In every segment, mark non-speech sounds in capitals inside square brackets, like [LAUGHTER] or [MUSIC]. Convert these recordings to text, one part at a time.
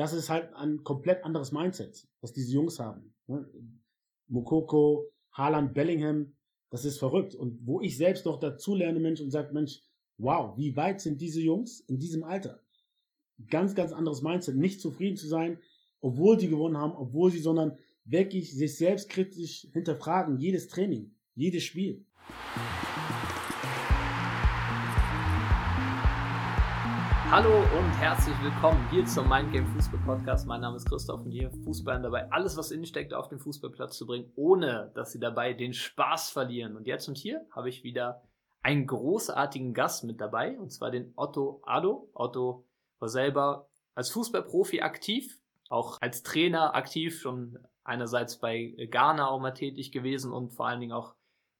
das ist halt ein komplett anderes Mindset, was diese Jungs haben. Ne? Mokoko, Haaland, Bellingham, das ist verrückt. Und wo ich selbst noch dazu lerne, Mensch, und sage, Mensch, wow, wie weit sind diese Jungs in diesem Alter? Ganz, ganz anderes Mindset. Nicht zufrieden zu sein, obwohl sie gewonnen haben, obwohl sie, sondern wirklich sich selbst kritisch hinterfragen, jedes Training, jedes Spiel. Hallo und herzlich willkommen hier zum Mindgame Fußball Podcast. Mein Name ist Christoph und hier Fußballern dabei, alles was innen steckt, auf den Fußballplatz zu bringen, ohne dass sie dabei den Spaß verlieren. Und jetzt und hier habe ich wieder einen großartigen Gast mit dabei, und zwar den Otto Ado. Otto war selber als Fußballprofi aktiv, auch als Trainer aktiv, schon einerseits bei Ghana auch mal tätig gewesen und vor allen Dingen auch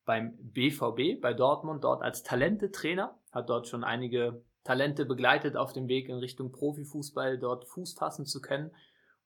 beim BVB, bei Dortmund, dort als Talente-Trainer, hat dort schon einige Talente begleitet auf dem Weg in Richtung Profifußball, dort Fuß fassen zu können.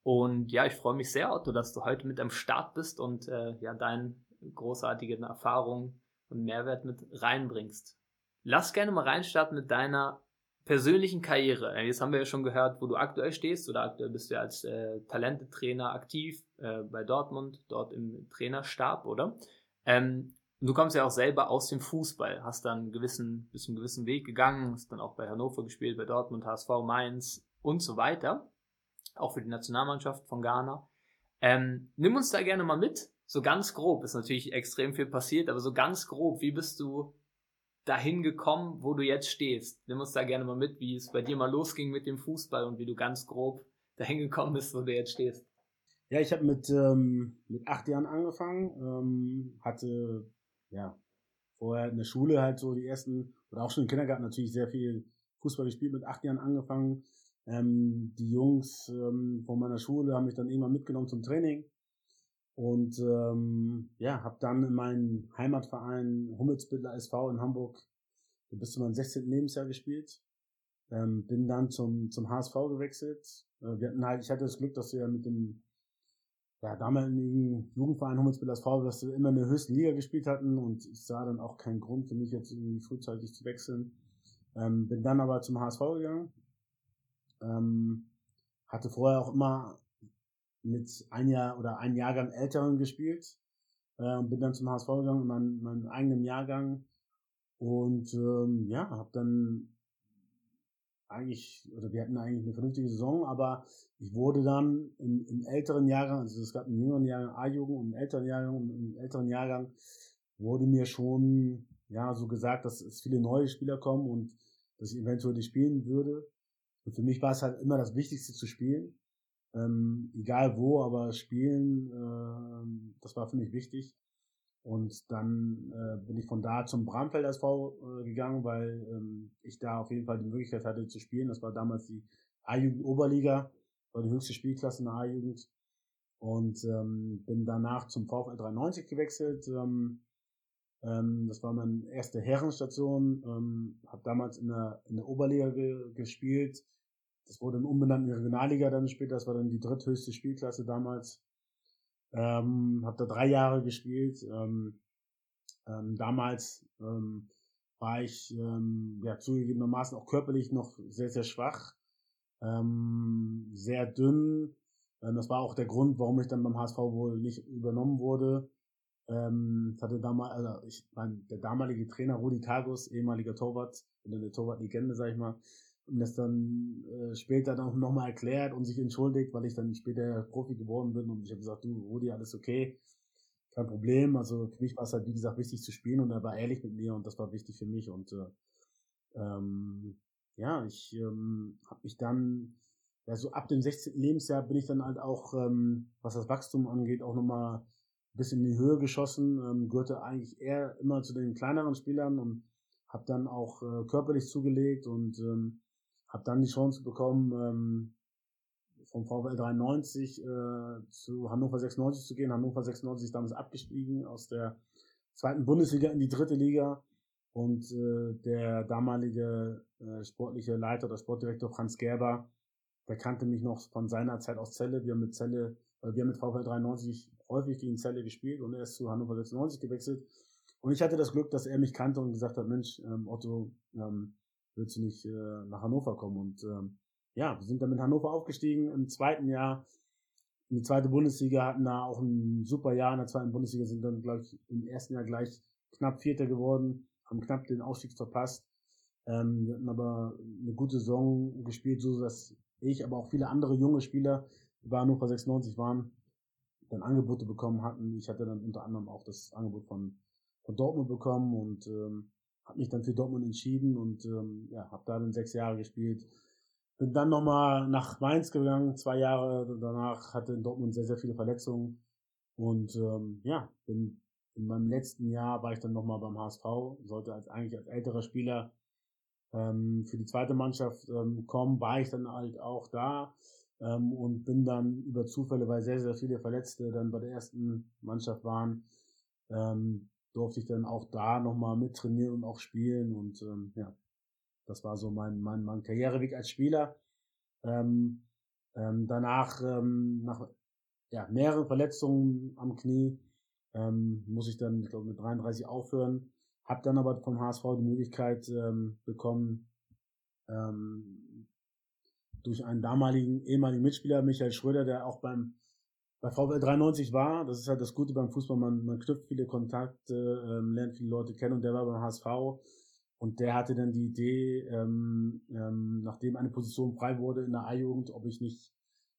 Und ja, ich freue mich sehr, Otto, dass du heute mit am Start bist und äh, ja, deine großartigen Erfahrungen und Mehrwert mit reinbringst. Lass gerne mal reinstarten mit deiner persönlichen Karriere. Jetzt haben wir ja schon gehört, wo du aktuell stehst. Oder aktuell bist du ja als äh, Talentetrainer aktiv äh, bei Dortmund, dort im Trainerstab, oder? Ähm, und du kommst ja auch selber aus dem Fußball, hast dann einen gewissen, bist einen gewissen Weg gegangen, hast dann auch bei Hannover gespielt, bei Dortmund, HSV, Mainz und so weiter. Auch für die Nationalmannschaft von Ghana. Ähm, nimm uns da gerne mal mit. So ganz grob, ist natürlich extrem viel passiert, aber so ganz grob, wie bist du dahin gekommen, wo du jetzt stehst? Nimm uns da gerne mal mit, wie es bei dir mal losging mit dem Fußball und wie du ganz grob dahin gekommen bist, wo du jetzt stehst. Ja, ich habe mit, ähm, mit acht Jahren angefangen, ähm, hatte ja, vorher in der Schule halt so die ersten, oder auch schon im Kindergarten natürlich sehr viel Fußball gespielt, mit acht Jahren angefangen. Ähm, die Jungs ähm, von meiner Schule haben mich dann irgendwann mitgenommen zum Training. Und ähm, ja, habe dann in meinem Heimatverein Hummelsbittler SV in Hamburg bis zu meinem 16. Lebensjahr gespielt. Ähm, bin dann zum, zum HSV gewechselt. Äh, wir hatten halt, ich hatte das Glück, dass wir mit dem ja, damaligen Jugendverein Hummelsbill SV, dass wir immer in der höchsten Liga gespielt hatten und ich sah dann auch keinen Grund für mich jetzt irgendwie frühzeitig zu wechseln. Ähm, bin dann aber zum HSV gegangen. Ähm, hatte vorher auch immer mit ein Jahr oder ein Jahrgang Älteren gespielt. Äh, bin dann zum HSV gegangen, in meinem, meinem eigenen Jahrgang. Und ähm, ja, habe dann eigentlich, oder wir hatten eigentlich eine vernünftige Saison, aber ich wurde dann im, im älteren Jahrgang, also es gab einen jüngeren Jahrgang A-Jugend und einen älteren Jahrgang und im älteren Jahrgang wurde mir schon, ja, so gesagt, dass es viele neue Spieler kommen und dass ich eventuell nicht spielen würde. Und für mich war es halt immer das Wichtigste zu spielen. Ähm, egal wo, aber spielen, äh, das war für mich wichtig. Und dann äh, bin ich von da zum Bramfeld SV äh, gegangen, weil ähm, ich da auf jeden Fall die Möglichkeit hatte zu spielen. Das war damals die A-Jugend Oberliga, war die höchste Spielklasse in der A-Jugend. Und ähm, bin danach zum VfL 93 gewechselt. Ähm, ähm, das war meine erste Herrenstation. Ähm, habe damals in der, in der Oberliga ge gespielt. Das wurde dann umbenannt in die Regionalliga dann später. Das war dann die dritthöchste Spielklasse damals. Ähm, habe da drei Jahre gespielt. Ähm, ähm, damals ähm, war ich ähm, ja zugegebenermaßen auch körperlich noch sehr, sehr schwach, ähm, sehr dünn. Ähm, das war auch der Grund, warum ich dann beim HSV wohl nicht übernommen wurde. Ähm, hatte damals, also ich, mein, der damalige Trainer Rudi Tagus, ehemaliger Torwart, oder eine Torwartlegende, sag ich mal, und das dann äh, später dann nochmal erklärt und sich entschuldigt, weil ich dann später Profi geworden bin und ich habe gesagt, du Rudi, alles okay, kein Problem. Also für mich war es halt, wie gesagt, wichtig zu spielen und er war ehrlich mit mir und das war wichtig für mich und äh, ähm, ja, ich ähm, habe mich dann, ja, so ab dem 16. Lebensjahr bin ich dann halt auch, ähm, was das Wachstum angeht, auch nochmal ein bisschen in die Höhe geschossen, ähm, gehörte eigentlich eher immer zu den kleineren Spielern und habe dann auch äh, körperlich zugelegt und ähm, habe dann die Chance bekommen, ähm, vom VfL 93 äh, zu Hannover 96 zu gehen. Hannover 96 ist damals abgestiegen aus der zweiten Bundesliga in die dritte Liga. Und äh, der damalige äh, sportliche Leiter oder Sportdirektor Franz Gerber, der kannte mich noch von seiner Zeit aus Celle. Wir haben mit Celle, äh, wir haben mit VfL 93 häufig gegen Celle gespielt und er ist zu Hannover 96 gewechselt. Und ich hatte das Glück, dass er mich kannte und gesagt hat, Mensch, ähm, Otto, ähm, willst du nicht äh, nach Hannover kommen? Und ähm, ja, wir sind dann mit Hannover aufgestiegen im zweiten Jahr in die zweite Bundesliga, hatten da auch ein super Jahr in der zweiten Bundesliga, sind dann, glaube ich, im ersten Jahr gleich knapp Vierter geworden, haben knapp den Aufstieg verpasst. Ähm, wir hatten aber eine gute Saison gespielt, so dass ich, aber auch viele andere junge Spieler, die bei Hannover 96 waren, dann Angebote bekommen hatten. Ich hatte dann unter anderem auch das Angebot von, von Dortmund bekommen und ähm, habe mich dann für Dortmund entschieden und ähm, ja, habe da dann sechs Jahre gespielt. Bin dann nochmal nach Mainz gegangen, zwei Jahre danach, hatte in Dortmund sehr, sehr viele Verletzungen und ähm, ja, bin in meinem letzten Jahr war ich dann nochmal beim HSV, sollte als eigentlich als älterer Spieler ähm, für die zweite Mannschaft ähm, kommen, war ich dann halt auch da ähm, und bin dann über Zufälle, weil sehr, sehr viele Verletzte dann bei der ersten Mannschaft waren, ähm, durfte ich dann auch da nochmal mittrainieren und auch spielen und ähm, ja, das war so mein, mein, mein Karriereweg als Spieler. Ähm, ähm, danach, ähm, nach ja, mehreren Verletzungen am Knie, ähm, muss ich dann, ich glaube, mit 33 aufhören. Hab dann aber vom HSV die Möglichkeit ähm, bekommen, ähm, durch einen damaligen ehemaligen Mitspieler, Michael Schröder, der auch beim bei VfL 93 war. Das ist halt das Gute beim Fußball, man, man knüpft viele Kontakte, ähm, lernt viele Leute kennen und der war beim HSV. Und der hatte dann die Idee, ähm, ähm, nachdem eine Position frei wurde in der A-Jugend, ob ich nicht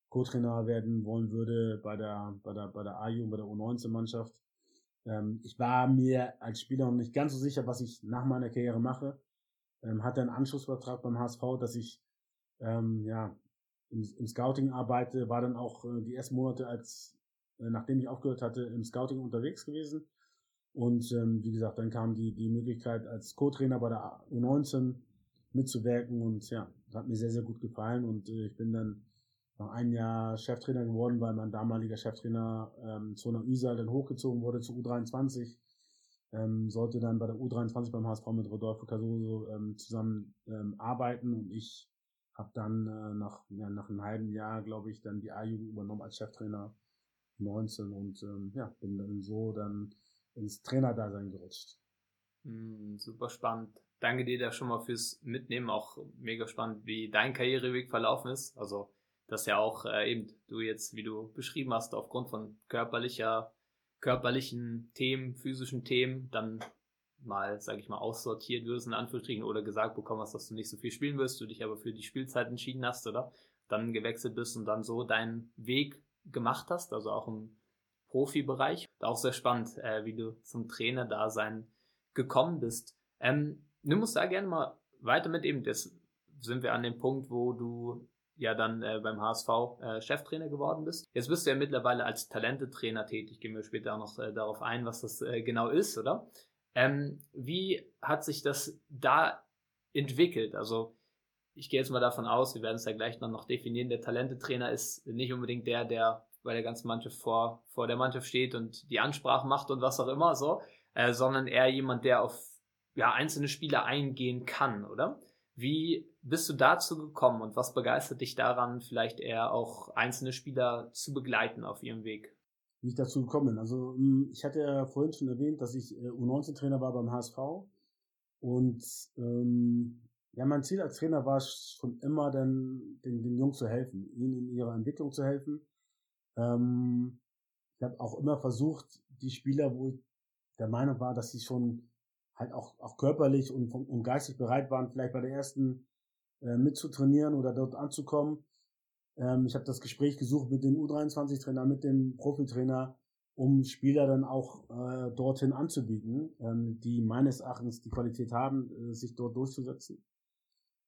Co-Trainer werden wollen würde bei der, bei der, bei der A-Jugend, bei der U19-Mannschaft. Ähm, ich war mir als Spieler noch nicht ganz so sicher, was ich nach meiner Karriere mache. Ähm, hatte einen Anschlussvertrag beim HSV, dass ich ähm, ja im, im Scouting arbeite, war dann auch äh, die ersten Monate als äh, nachdem ich aufgehört hatte im Scouting unterwegs gewesen. Und ähm, wie gesagt dann kam die die Möglichkeit als Co-Trainer bei der U19 mitzuwirken. Und ja das hat mir sehr sehr gut gefallen. Und äh, ich bin dann nach einem Jahr Cheftrainer geworden, weil mein damaliger Cheftrainer ähm, Zona Üsal dann hochgezogen wurde zu U23. Ähm, sollte dann bei der U23 beim HSV mit Rodolfo Casoso ähm, zusammen ähm, arbeiten. Und ich habe dann äh, nach, ja, nach einem halben Jahr, glaube ich, dann die A-Jugend übernommen als Cheftrainer 19 und ähm, ja, bin dann so dann ins Trainerdasein gerutscht. Mm, super spannend. Danke dir da schon mal fürs Mitnehmen. Auch mega spannend, wie dein Karriereweg verlaufen ist. Also dass ja auch äh, eben du jetzt, wie du beschrieben hast, aufgrund von körperlicher, körperlichen Themen, physischen Themen, dann mal, sage ich mal, aussortiert wirst in Anführungsstrichen oder gesagt bekommen hast, dass du nicht so viel spielen wirst, du dich aber für die Spielzeit entschieden hast, oder? Dann gewechselt bist und dann so deinen Weg gemacht hast, also auch im Profibereich. Auch sehr spannend, äh, wie du zum Trainer-Dasein gekommen bist. Ähm, nimm uns da gerne mal weiter mit eben. Das sind wir an dem Punkt, wo du ja dann äh, beim HSV äh, Cheftrainer geworden bist. Jetzt bist du ja mittlerweile als Talentetrainer tätig. Gehen wir später auch noch äh, darauf ein, was das äh, genau ist, oder? Ähm, wie hat sich das da entwickelt? Also ich gehe jetzt mal davon aus, wir werden es ja gleich noch, definieren, der Talentetrainer ist nicht unbedingt der, der bei der ganzen Mannschaft vor, vor der Mannschaft steht und die Ansprache macht und was auch immer so, äh, sondern eher jemand, der auf ja, einzelne Spieler eingehen kann, oder? Wie bist du dazu gekommen und was begeistert dich daran, vielleicht eher auch einzelne Spieler zu begleiten auf ihrem Weg? Wie ich dazu gekommen bin. Also hm, ich hatte ja vorhin schon erwähnt, dass ich äh, U19-Trainer war beim HSV und ähm, ja, mein Ziel als Trainer war es schon immer, den, den, den Jungs zu helfen, ihnen in ihrer Entwicklung zu helfen. Ähm, ich habe auch immer versucht, die Spieler, wo ich der Meinung war, dass sie schon halt auch, auch körperlich und, und geistig bereit waren, vielleicht bei der ersten äh, mitzutrainieren oder dort anzukommen. Ähm, ich habe das Gespräch gesucht mit dem U23-Trainer, mit dem Profitrainer, um Spieler dann auch äh, dorthin anzubieten, ähm, die meines Erachtens die Qualität haben, äh, sich dort durchzusetzen.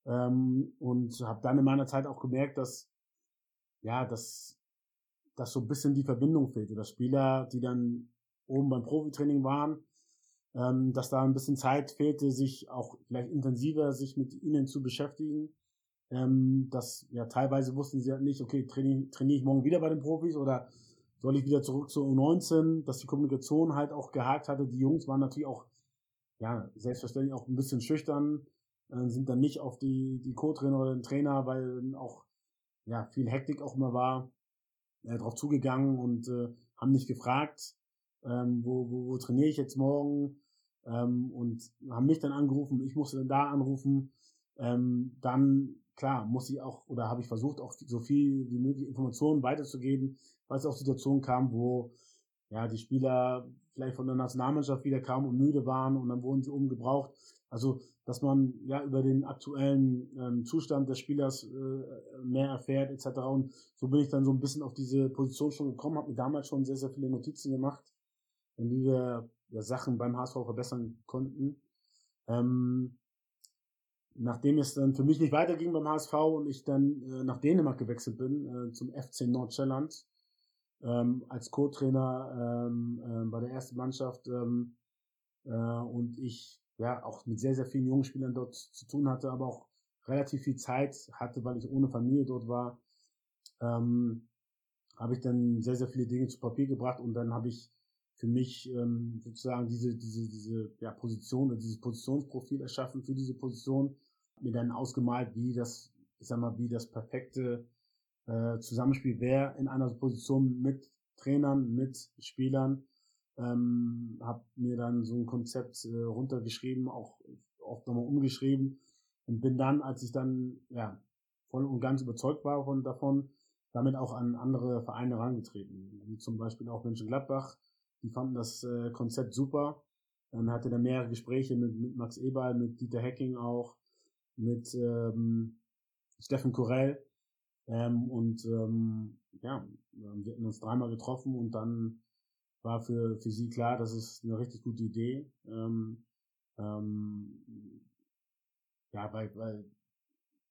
Ähm, und habe dann in meiner Zeit auch gemerkt, dass ja, dass, dass so ein bisschen die Verbindung fehlte, dass Spieler, die dann oben beim Profitraining waren, ähm, dass da ein bisschen Zeit fehlte, sich auch vielleicht intensiver sich mit ihnen zu beschäftigen. Ähm, dass ja teilweise wussten sie halt nicht, okay, trainiere trainier ich morgen wieder bei den Profis oder soll ich wieder zurück zur U19, dass die Kommunikation halt auch gehakt hatte. Die Jungs waren natürlich auch, ja, selbstverständlich auch ein bisschen schüchtern, äh, sind dann nicht auf die, die Co-Trainer oder den Trainer, weil auch, ja, viel Hektik auch immer war, äh, drauf zugegangen und äh, haben nicht gefragt, ähm, wo, wo, wo trainiere ich jetzt morgen, ähm, und haben mich dann angerufen, ich musste dann da anrufen ähm, dann klar muss ich auch oder habe ich versucht auch so viel wie möglich Informationen weiterzugeben, weil es auch Situationen kam, wo ja die Spieler vielleicht von der Nationalmannschaft wieder kamen und müde waren und dann wurden sie umgebraucht. Also dass man ja über den aktuellen ähm, Zustand des Spielers äh, mehr erfährt etc. Und so bin ich dann so ein bisschen auf diese Position schon gekommen, habe mir damals schon sehr, sehr viele Notizen gemacht und wie wir ja, Sachen beim HSV verbessern konnten. Ähm, nachdem es dann für mich nicht weiterging beim HSV und ich dann äh, nach Dänemark gewechselt bin, äh, zum FC Nordschelland, ähm, als Co-Trainer ähm, äh, bei der ersten Mannschaft ähm, äh, und ich ja auch mit sehr, sehr vielen jungen Spielern dort zu tun hatte, aber auch relativ viel Zeit hatte, weil ich ohne Familie dort war, ähm, habe ich dann sehr, sehr viele Dinge zu Papier gebracht und dann habe ich für mich ähm, sozusagen diese, diese, diese ja, Position oder dieses Positionsprofil erschaffen für diese Position, mir dann ausgemalt, wie das, ich sag mal, wie das perfekte äh, Zusammenspiel wäre in einer Position mit Trainern, mit Spielern. Ähm, habe mir dann so ein Konzept äh, runtergeschrieben, auch oft nochmal umgeschrieben und bin dann, als ich dann ja voll und ganz überzeugt war von davon, damit auch an andere Vereine herangetreten, wie zum Beispiel auch Mönchengladbach. Die fanden das äh, Konzept super. Dann hatte er mehrere Gespräche mit, mit Max Eberl, mit Dieter Hecking auch, mit ähm, Steffen Korell. Ähm, und ähm, ja, wir hatten uns dreimal getroffen und dann war für, für sie klar, das ist eine richtig gute Idee. Ähm, ähm, ja, weil, weil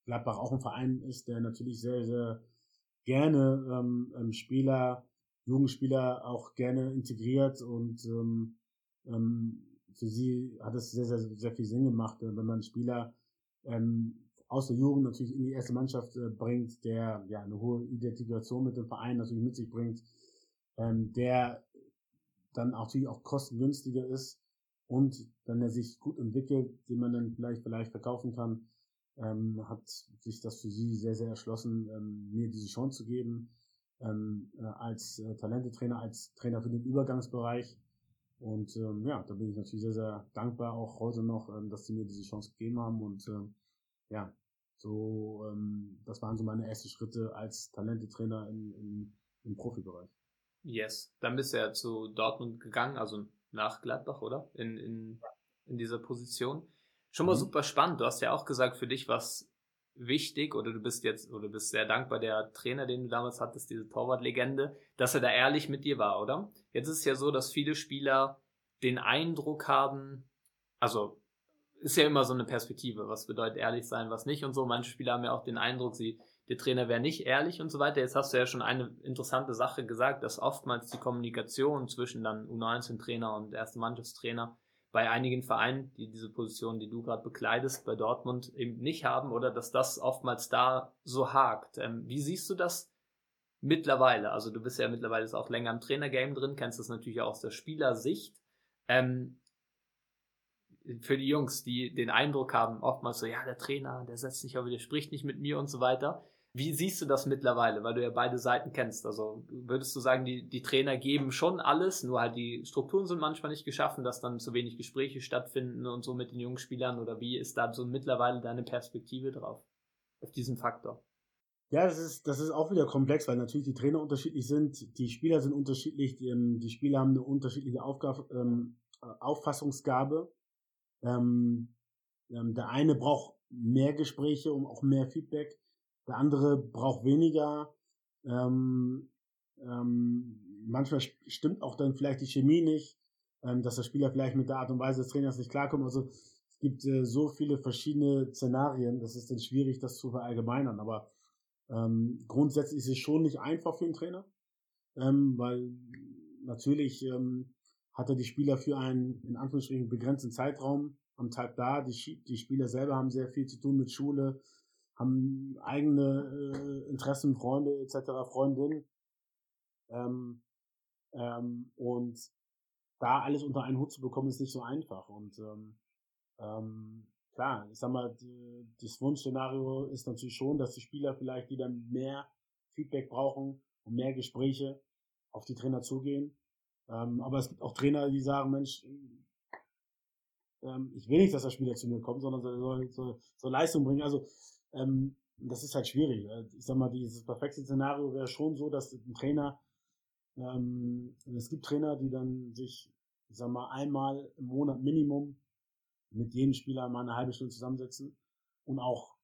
Gladbach auch ein Verein ist, der natürlich sehr, sehr gerne ähm, ähm Spieler, Jugendspieler auch gerne integriert und ähm, ähm, für sie hat es sehr, sehr, sehr viel Sinn gemacht, wenn man Spieler ähm, aus der Jugend natürlich in die erste Mannschaft äh, bringt, der ja eine hohe Identifikation mit dem Verein natürlich mit sich bringt, ähm, der dann auch natürlich auch kostengünstiger ist und wenn er sich gut entwickelt, den man dann vielleicht vielleicht verkaufen kann, ähm, hat sich das für sie sehr sehr erschlossen, ähm, mir diese Chance zu geben ähm, äh, als äh, Talentetrainer, als Trainer für den Übergangsbereich. Und ähm, ja, da bin ich natürlich sehr, sehr dankbar, auch heute noch, ähm, dass sie mir diese Chance gegeben haben. Und ähm, ja, so, ähm, das waren so meine ersten Schritte als Talentetrainer in, in, im Profibereich. Yes, dann bist du ja zu Dortmund gegangen, also nach Gladbach, oder? In, in, in dieser Position. Schon mal mhm. super spannend. Du hast ja auch gesagt, für dich was wichtig oder du bist jetzt oder du bist sehr dankbar der Trainer, den du damals hattest, diese Torwartlegende, dass er da ehrlich mit dir war, oder? Jetzt ist es ja so, dass viele Spieler den Eindruck haben, also ist ja immer so eine Perspektive, was bedeutet ehrlich sein, was nicht und so. Manche Spieler haben ja auch den Eindruck, sie, der Trainer wäre nicht ehrlich und so weiter. Jetzt hast du ja schon eine interessante Sache gesagt, dass oftmals die Kommunikation zwischen dann U19-Trainer und erste Mannschaftstrainer bei einigen Vereinen, die diese Position, die du gerade bekleidest, bei Dortmund eben nicht haben oder dass das oftmals da so hakt. Ähm, wie siehst du das mittlerweile? Also du bist ja mittlerweile auch länger im Trainergame drin, kennst das natürlich auch aus der Spielersicht. Ähm, für die Jungs, die den Eindruck haben, oftmals so, ja, der Trainer, der setzt nicht auf, der spricht nicht mit mir und so weiter. Wie siehst du das mittlerweile, weil du ja beide Seiten kennst? Also würdest du sagen, die, die Trainer geben schon alles, nur halt die Strukturen sind manchmal nicht geschaffen, dass dann zu wenig Gespräche stattfinden und so mit den jungen Spielern oder wie ist da so mittlerweile deine Perspektive drauf, auf diesen Faktor? Ja, das ist, das ist auch wieder komplex, weil natürlich die Trainer unterschiedlich sind, die Spieler sind unterschiedlich, die, ähm, die Spieler haben eine unterschiedliche Aufgabe, ähm, Auffassungsgabe ähm, ähm, der eine braucht mehr Gespräche und auch mehr Feedback, der andere braucht weniger. Ähm, ähm, manchmal stimmt auch dann vielleicht die Chemie nicht, ähm, dass der Spieler vielleicht mit der Art und Weise des Trainers nicht klarkommt. Also es gibt äh, so viele verschiedene Szenarien, das ist dann schwierig, das zu verallgemeinern. Aber ähm, grundsätzlich ist es schon nicht einfach für einen Trainer, ähm, weil natürlich ähm, hat er die Spieler für einen, in Anführungsstrichen, begrenzten Zeitraum am Tag da. Die, die Spieler selber haben sehr viel zu tun mit Schule, haben eigene äh, Interessen, Freunde etc., Freundinnen. Ähm, ähm, und da alles unter einen Hut zu bekommen, ist nicht so einfach. Und ähm, ähm, klar, ich sag mal, die, das Wunschszenario ist natürlich schon, dass die Spieler vielleicht, dann mehr Feedback brauchen und mehr Gespräche auf die Trainer zugehen ähm, aber es gibt auch Trainer, die sagen, Mensch, ähm, ich will nicht, dass der Spieler zu mir kommt, sondern soll, soll, soll, soll Leistung bringen. Also ähm, das ist halt schwierig. Ich sag mal, dieses perfekte Szenario wäre schon so, dass ein Trainer, ähm, es gibt Trainer, die dann sich, ich sag mal, einmal im Monat Minimum mit jedem Spieler mal eine halbe Stunde zusammensetzen und auch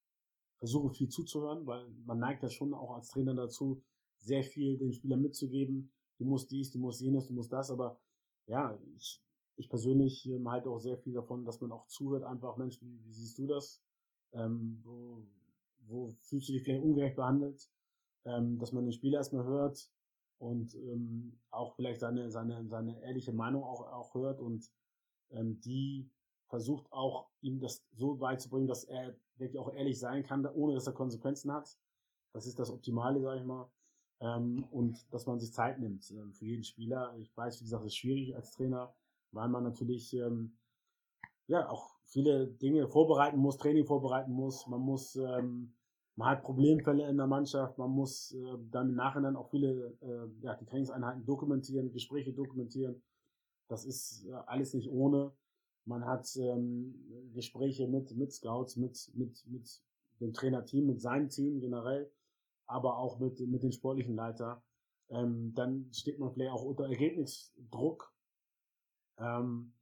versuchen viel zuzuhören, weil man neigt ja schon auch als Trainer dazu, sehr viel den Spielern mitzugeben. Du musst dies, du musst jenes, du musst das, aber ja, ich, ich persönlich ähm, halte auch sehr viel davon, dass man auch zuhört, einfach, Mensch, wie, wie siehst du das? Ähm, wo fühlst du dich vielleicht ungerecht behandelt? Ähm, dass man den Spieler erstmal hört und ähm, auch vielleicht seine, seine, seine ehrliche Meinung auch, auch hört und ähm, die versucht auch ihm das so beizubringen, dass er wirklich auch ehrlich sein kann, ohne dass er Konsequenzen hat. Das ist das Optimale, sage ich mal. Ähm, und dass man sich Zeit nimmt ähm, für jeden Spieler. Ich weiß, wie gesagt, es ist schwierig als Trainer, weil man natürlich ähm, ja auch viele Dinge vorbereiten muss, Training vorbereiten muss. Man muss, ähm, man hat Problemfälle in der Mannschaft, man muss äh, dann im Nachhinein auch viele äh, ja, die Trainingseinheiten dokumentieren, Gespräche dokumentieren. Das ist äh, alles nicht ohne. Man hat ähm, Gespräche mit, mit Scouts, mit, mit, mit dem Trainerteam, mit seinem Team generell, aber auch mit, mit den sportlichen Leiter. Ähm, dann steht man vielleicht auch unter Ergebnisdruck. Ähm,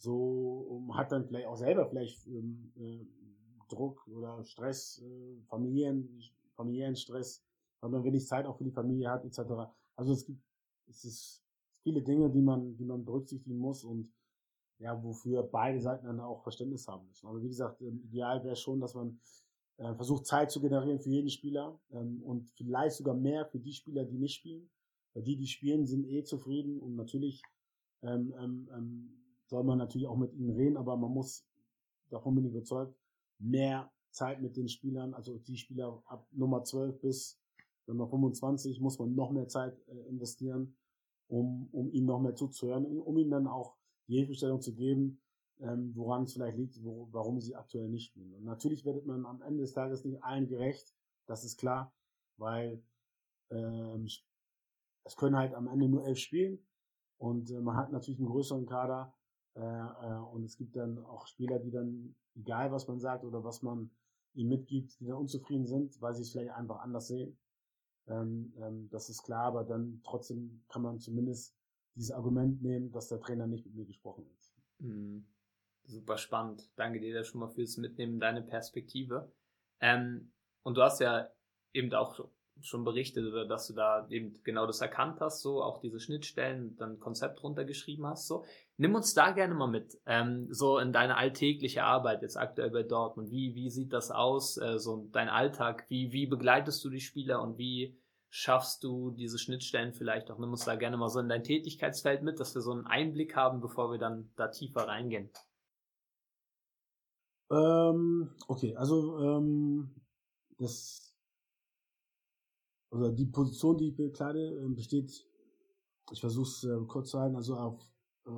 so hat dann vielleicht auch selber vielleicht ähm, äh, Druck oder Stress, äh, Familien, familiären Stress, weil man wenig Zeit auch für die Familie hat, etc. Also es gibt es ist viele Dinge, die man, die man berücksichtigen muss und ja, wofür beide Seiten dann auch Verständnis haben müssen. Aber wie gesagt, ähm, ideal wäre schon, dass man äh, versucht, Zeit zu generieren für jeden Spieler ähm, und vielleicht sogar mehr für die Spieler, die nicht spielen. Weil die, die spielen, sind eh zufrieden und natürlich ähm, ähm, ähm, soll man natürlich auch mit ihnen reden, aber man muss, davon bin ich überzeugt, mehr Zeit mit den Spielern, also die Spieler ab Nummer 12 bis Nummer 25 muss man noch mehr Zeit äh, investieren, um, um ihnen noch mehr zuzuhören, um ihnen dann auch die Hilfestellung zu geben, ähm, woran es vielleicht liegt, wo, warum sie aktuell nicht spielen. Und natürlich wird man am Ende des Tages nicht allen gerecht, das ist klar, weil ähm, es können halt am Ende nur elf spielen und äh, man hat natürlich einen größeren Kader äh, äh, und es gibt dann auch Spieler, die dann, egal was man sagt oder was man ihnen mitgibt, die dann unzufrieden sind, weil sie es vielleicht einfach anders sehen. Ähm, ähm, das ist klar, aber dann trotzdem kann man zumindest dieses Argument nehmen, dass der Trainer nicht mit mir gesprochen hat. Mhm. Super spannend. Danke dir da schon mal fürs Mitnehmen, deine Perspektive. Ähm, und du hast ja eben auch schon berichtet, dass du da eben genau das erkannt hast, so auch diese Schnittstellen, dann Konzept runtergeschrieben hast. So, nimm uns da gerne mal mit, ähm, so in deine alltägliche Arbeit jetzt aktuell bei Dortmund. Wie wie sieht das aus, äh, so dein Alltag? Wie wie begleitest du die Spieler und wie schaffst du diese Schnittstellen vielleicht auch? Nimm uns da gerne mal so in dein Tätigkeitsfeld mit, dass wir so einen Einblick haben, bevor wir dann da tiefer reingehen. Ähm, okay, also ähm, das oder die Position, die ich bekleide, äh, besteht, ich versuche es äh, kurz zu halten, also auf äh,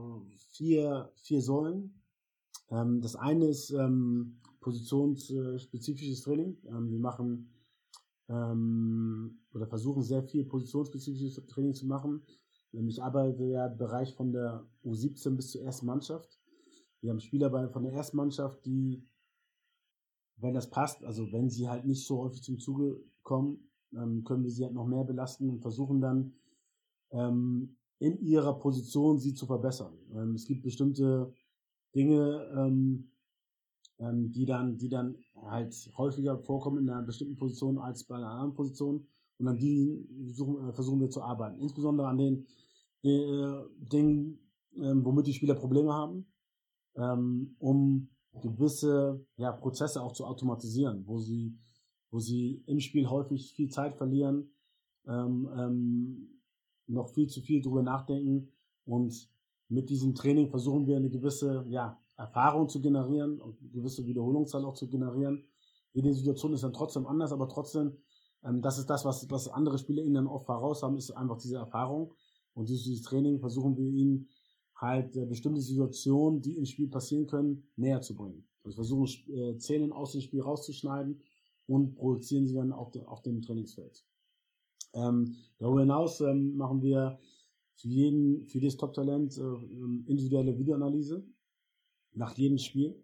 vier, vier Säulen. Ähm, das eine ist ähm, positionsspezifisches Training. Ähm, wir machen ähm, oder versuchen sehr viel positionsspezifisches Training zu machen. Ich arbeite ja im Bereich von der U17 bis zur ersten Mannschaft. Wir haben Spieler bei, von der ersten Mannschaft, die, wenn das passt, also wenn sie halt nicht so häufig zum Zuge kommen, ähm, können wir sie halt noch mehr belasten und versuchen dann ähm, in ihrer Position sie zu verbessern. Ähm, es gibt bestimmte Dinge, ähm, ähm, die dann, die dann halt häufiger vorkommen in einer bestimmten Position als bei einer anderen Position. Und an die versuchen, äh, versuchen wir zu arbeiten. Insbesondere an den äh, Dingen, äh, womit die Spieler Probleme haben, ähm, um gewisse ja, Prozesse auch zu automatisieren, wo sie, wo sie im Spiel häufig viel Zeit verlieren, ähm, ähm, noch viel zu viel drüber nachdenken und mit diesem Training versuchen wir eine gewisse ja, Erfahrung zu generieren und eine gewisse Wiederholungszahl auch zu generieren. Jede Situation ist dann trotzdem anders, aber trotzdem, ähm, das ist das, was, was andere Spieler ihnen dann oft voraus haben, ist einfach diese Erfahrung. Und durch dieses Training versuchen wir ihnen halt äh, bestimmte Situationen, die im Spiel passieren können, näher zu bringen. Also versuchen äh, Szenen aus dem Spiel rauszuschneiden und produzieren sie dann auf, de, auf dem Trainingsfeld. Ähm, darüber hinaus ähm, machen wir für jeden, für das Top-Talent äh, individuelle Videoanalyse. nach jedem Spiel.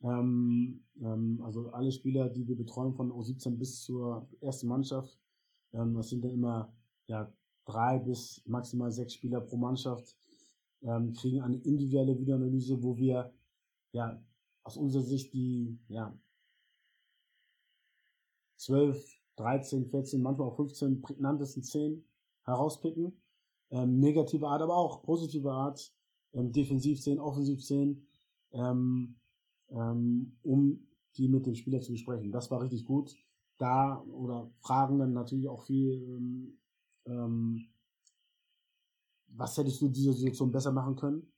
Ähm, ähm, also alle Spieler, die wir betreuen von U17 bis zur ersten Mannschaft, ähm, das sind dann immer ja, drei bis maximal sechs Spieler pro Mannschaft, ähm, kriegen eine individuelle Videoanalyse, wo wir ja aus unserer Sicht die ja, 12, 13, 14, manchmal auch 15 prägnantesten Szenen herauspicken. Ähm, negative Art, aber auch positive Art, ähm, Defensivszenen, Offensivszenen, ähm, ähm, um die mit dem Spieler zu besprechen. Das war richtig gut. Da oder fragen dann natürlich auch viel, ähm, ähm, was hättest du diese Situation besser machen können?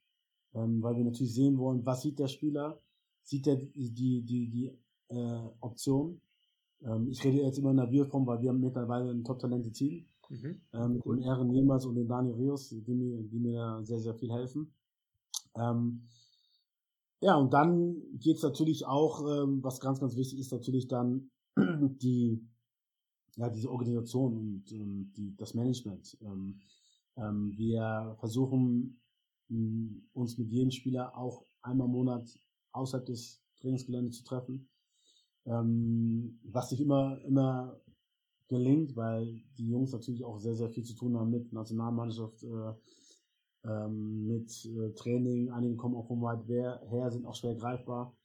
Weil wir natürlich sehen wollen, was sieht der Spieler? Sieht er die, die, die, die äh, Option? Ähm, ich rede jetzt immer in der Wir-Form, weil wir haben mittlerweile ein Top-Talente-Team. Mhm. Ähm, mit cool. dem Ehren Jemals und dem Daniel Rios, die mir, die mir sehr, sehr viel helfen. Ähm, ja, und dann geht's natürlich auch, ähm, was ganz, ganz wichtig ist, natürlich dann [CLEARS THROAT] die, ja, diese Organisation und ähm, die, das Management. Ähm, ähm, wir versuchen uns mit jedem Spieler auch einmal im Monat außerhalb des Trainingsgeländes zu treffen. Ähm, was nicht immer, immer gelingt, weil die Jungs natürlich auch sehr, sehr viel zu tun haben mit Nationalmannschaft, äh, ähm, mit äh, Training. Einige kommen auch von weit her, sind auch schwer greifbar.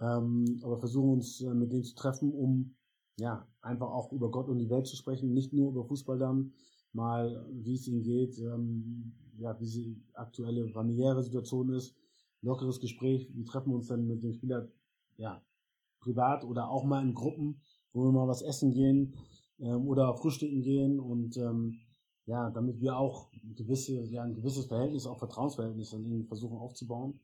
Ähm, aber versuchen uns äh, mit denen zu treffen, um ja einfach auch über Gott und die Welt zu sprechen, nicht nur über Fußball dann, mal wie es ihnen geht, ähm, ja, wie die aktuelle familiäre Situation ist, lockeres Gespräch, wie treffen wir uns dann mit dem Spieler, ja, privat oder auch mal in Gruppen, wo wir mal was essen gehen ähm, oder frühstücken gehen und ähm, ja, damit wir auch ein, gewisse, ja, ein gewisses Verhältnis, auch Vertrauensverhältnis dann irgendwie versuchen aufzubauen.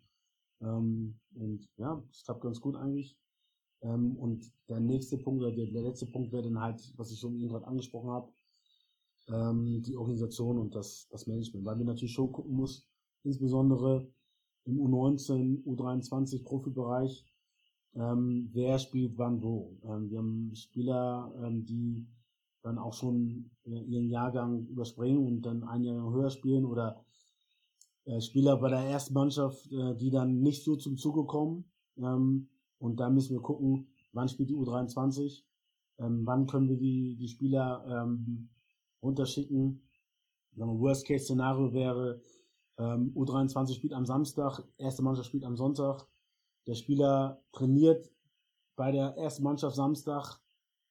Ähm, und ja, das klappt ganz gut eigentlich. Ähm, und der nächste Punkt oder der, der letzte Punkt wäre dann halt, was ich schon eben gerade angesprochen habe, ähm, die Organisation und das, das Management, weil wir natürlich schon gucken muss, insbesondere im U19, U23 Profibereich, ähm, wer spielt wann wo. Ähm, wir haben Spieler, ähm, die dann auch schon äh, ihren Jahrgang überspringen und dann ein Jahr höher spielen oder äh, Spieler bei der ersten Mannschaft, äh, die dann nicht so zum Zuge kommen. Ähm, und da müssen wir gucken, wann spielt die U23, ähm, wann können wir die, die Spieler ähm, runterschicken. Worst-Case-Szenario wäre, ähm, U23 spielt am Samstag, erste Mannschaft spielt am Sonntag. Der Spieler trainiert bei der ersten Mannschaft Samstag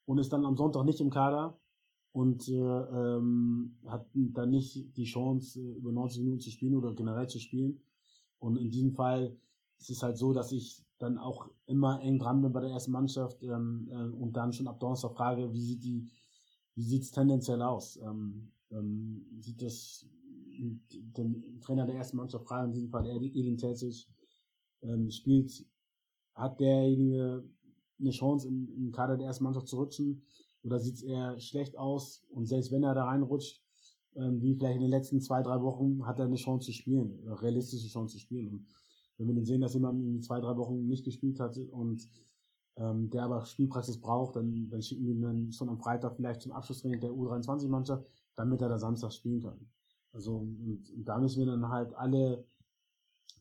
und ist dann am Sonntag nicht im Kader und äh, ähm, hat dann nicht die Chance, äh, über 90 Minuten zu spielen oder generell zu spielen. Und in diesem Fall ist es halt so, dass ich dann auch immer eng dran bin bei der ersten Mannschaft ähm, äh, und dann schon ab Donnerstag frage, wie sieht die, wie sieht's tendenziell aus? Ähm, ähm, sieht das den Trainer der ersten Mannschaft frei, in diesem Fall Edin Terzic, ähm, spielt, hat derjenige eine Chance im, im Kader der ersten Mannschaft zu rutschen oder sieht es eher schlecht aus und selbst wenn er da reinrutscht, ähm, wie vielleicht in den letzten zwei, drei Wochen, hat er eine Chance zu spielen, eine realistische Chance zu spielen. Und wenn wir dann sehen, dass jemand in zwei, drei Wochen nicht gespielt hat und ähm, der aber Spielpraxis braucht, dann, dann schicken wir ihn dann schon am Freitag vielleicht zum Abschlusstraining der U23-Mannschaft, damit er da Samstag spielen kann. Also und, und da müssen wir dann halt alle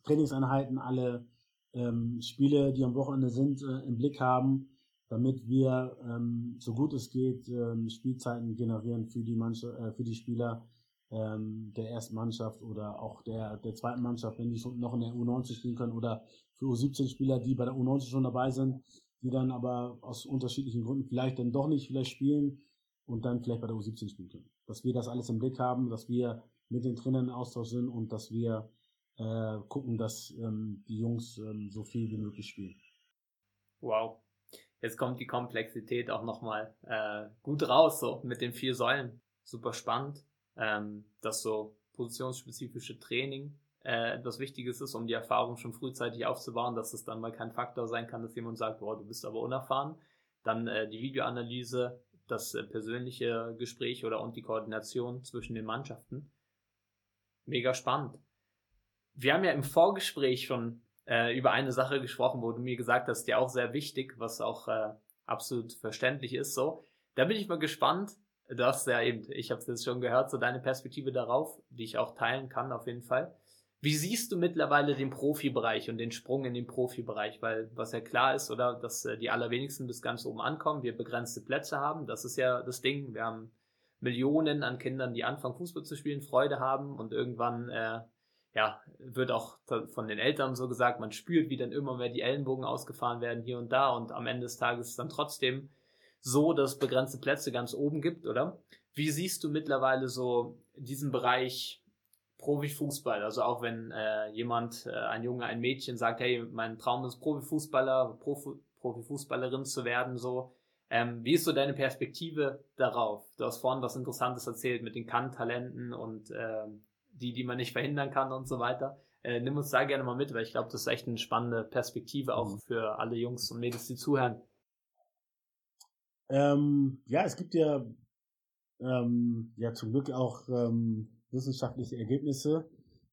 Trainingseinheiten, alle ähm, Spiele, die am Wochenende sind, äh, im Blick haben, damit wir ähm, so gut es geht ähm, Spielzeiten generieren für die Mannschaft, äh, für die Spieler ähm, der ersten Mannschaft oder auch der der zweiten Mannschaft, wenn die schon noch in der U90 spielen können oder für U17 Spieler, die bei der U90 schon dabei sind, die dann aber aus unterschiedlichen Gründen vielleicht dann doch nicht vielleicht spielen und dann vielleicht bei der U17 spielen können. Dass wir das alles im Blick haben, dass wir mit den Trainern in Austausch sind und dass wir äh, gucken, dass ähm, die Jungs ähm, so viel wie möglich spielen. Wow. Jetzt kommt die Komplexität auch nochmal äh, gut raus, so mit den vier Säulen. Super spannend, ähm, dass so positionsspezifische Training äh, etwas Wichtiges ist, um die Erfahrung schon frühzeitig aufzubauen, dass es dann mal kein Faktor sein kann, dass jemand sagt, boah, du bist aber unerfahren. Dann äh, die Videoanalyse, das äh, persönliche Gespräch oder und die Koordination zwischen den Mannschaften. Mega spannend. Wir haben ja im Vorgespräch schon äh, über eine Sache gesprochen, wo du mir gesagt hast, dir auch sehr wichtig, was auch äh, absolut verständlich ist. So, da bin ich mal gespannt. Du hast ja eben, ich habe es jetzt schon gehört, so deine Perspektive darauf, die ich auch teilen kann auf jeden Fall. Wie siehst du mittlerweile den Profibereich und den Sprung in den Profibereich? Weil was ja klar ist, oder, dass äh, die allerwenigsten bis ganz oben ankommen, wir begrenzte Plätze haben. Das ist ja das Ding. Wir haben Millionen an Kindern, die anfangen Fußball zu spielen, Freude haben und irgendwann äh, ja, wird auch von den Eltern so gesagt, man spürt, wie dann immer mehr die Ellenbogen ausgefahren werden hier und da und am Ende des Tages ist dann trotzdem so, dass es begrenzte Plätze ganz oben gibt, oder? Wie siehst du mittlerweile so diesen Bereich Profifußball? Also auch wenn äh, jemand, äh, ein Junge, ein Mädchen sagt, hey, mein Traum ist Profifußballer, Profi, Profifußballerin zu werden, so. Ähm, wie ist so deine Perspektive darauf? Du hast vorhin was Interessantes erzählt mit den Kann-Talenten und ähm, die, die man nicht verhindern kann und so weiter. Äh, nimm uns da gerne mal mit, weil ich glaube, das ist echt eine spannende Perspektive auch mhm. für alle Jungs und Mädels, die zuhören. Ähm, ja, es gibt ja, ähm, ja zum Glück auch ähm, wissenschaftliche Ergebnisse.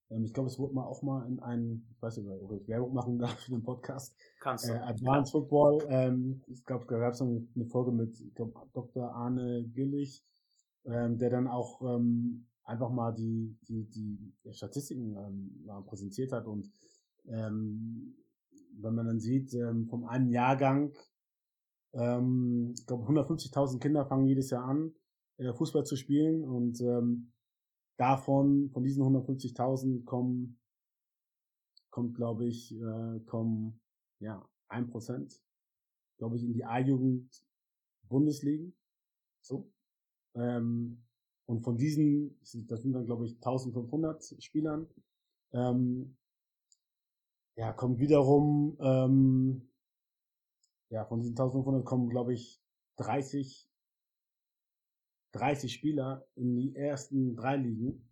Ähm, ich glaube, es wurde mal auch mal in einem, ich weiß nicht, ob ich Werbung machen darf für den Podcast. Kannst du. Äh, Advanced Football. Ähm, ich glaube, da gab es eine Folge mit ich glaub, Dr. Arne Gillig, ähm, der dann auch einfach mal die, die, die Statistiken ähm, präsentiert hat und ähm, wenn man dann sieht, ähm, vom einen Jahrgang, ähm, ich glaube 150.000 Kinder fangen jedes Jahr an, äh, Fußball zu spielen und ähm, davon, von diesen 150.000 kommen, kommt glaube ich, äh, kommen, ja, ein Prozent, glaube ich, in die A-Jugend Bundesligen. So. Ähm, und von diesen, das sind dann glaube ich 1500 Spielern, ähm, ja, kommt wiederum, ähm, ja, von diesen 1500 kommen glaube ich 30, 30 Spieler in die ersten drei Ligen.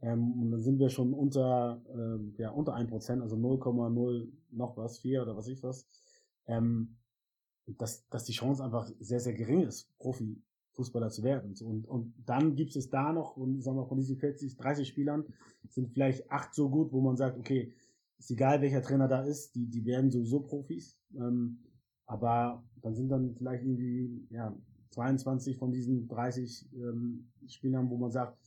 Ähm, und dann sind wir schon unter, ähm, ja, unter 1%, also 0,0 noch was, 4 oder was ich was. Ähm, dass, dass die Chance einfach sehr, sehr gering ist, Profi Fußballer zu werden. Und, und dann gibt es da noch, und sagen wir von diesen 40, 30 Spielern sind vielleicht acht so gut, wo man sagt, okay, ist egal welcher Trainer da ist, die, die werden sowieso Profis. Ähm, aber dann sind dann vielleicht irgendwie, ja, 22 von diesen 30 ähm, Spielern, wo man sagt,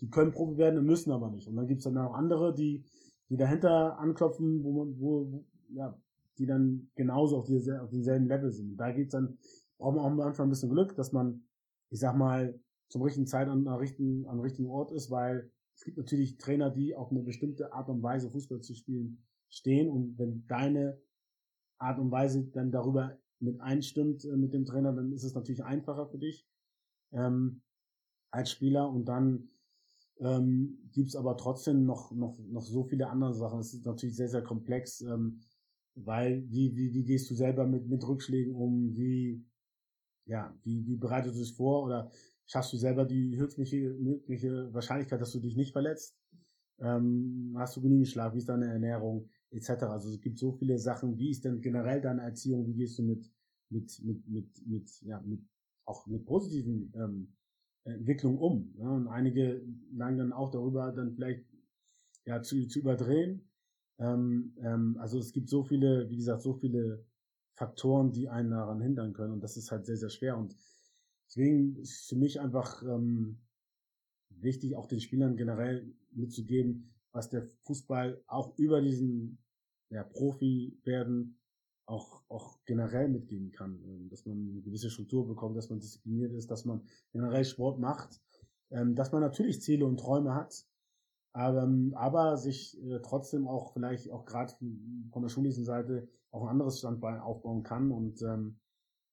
die können Profi werden und müssen aber nicht. Und dann gibt es dann auch andere, die, die dahinter anklopfen, wo man, wo, ja, die dann genauso auf, diese, auf demselben Level sind. Da geht's dann, braucht man auch manchmal ein bisschen Glück, dass man ich sag mal, zum richtigen Zeit an, an, richtigen, an richtigen Ort ist, weil es gibt natürlich Trainer, die auf eine bestimmte Art und Weise Fußball zu spielen stehen. Und wenn deine Art und Weise dann darüber mit einstimmt äh, mit dem Trainer, dann ist es natürlich einfacher für dich ähm, als Spieler. Und dann ähm, gibt aber trotzdem noch, noch, noch so viele andere Sachen. Es ist natürlich sehr, sehr komplex, ähm, weil wie, wie, wie gehst du selber mit, mit Rückschlägen um, wie ja, wie, wie bereitest du dich vor oder schaffst du selber die höchstmögliche mögliche Wahrscheinlichkeit, dass du dich nicht verletzt? Ähm, hast du genügend Schlaf? Wie ist deine Ernährung? Etc. Also es gibt so viele Sachen. Wie ist denn generell deine Erziehung? Wie gehst du mit, mit, mit, mit, mit, ja, mit, auch mit positiven ähm, Entwicklungen um? Ja? Und einige neigen dann auch darüber, dann vielleicht ja, zu, zu überdrehen. Ähm, ähm, also es gibt so viele, wie gesagt, so viele Faktoren, die einen daran hindern können. Und das ist halt sehr, sehr schwer. Und deswegen ist für mich einfach ähm, wichtig, auch den Spielern generell mitzugeben, was der Fußball auch über diesen ja, Profi werden auch, auch generell mitgeben kann. Ähm, dass man eine gewisse Struktur bekommt, dass man diszipliniert ist, dass man generell Sport macht, ähm, dass man natürlich Ziele und Träume hat, aber, ähm, aber sich äh, trotzdem auch vielleicht auch gerade von der schulischen Seite auch ein anderes Standbein aufbauen kann und ähm,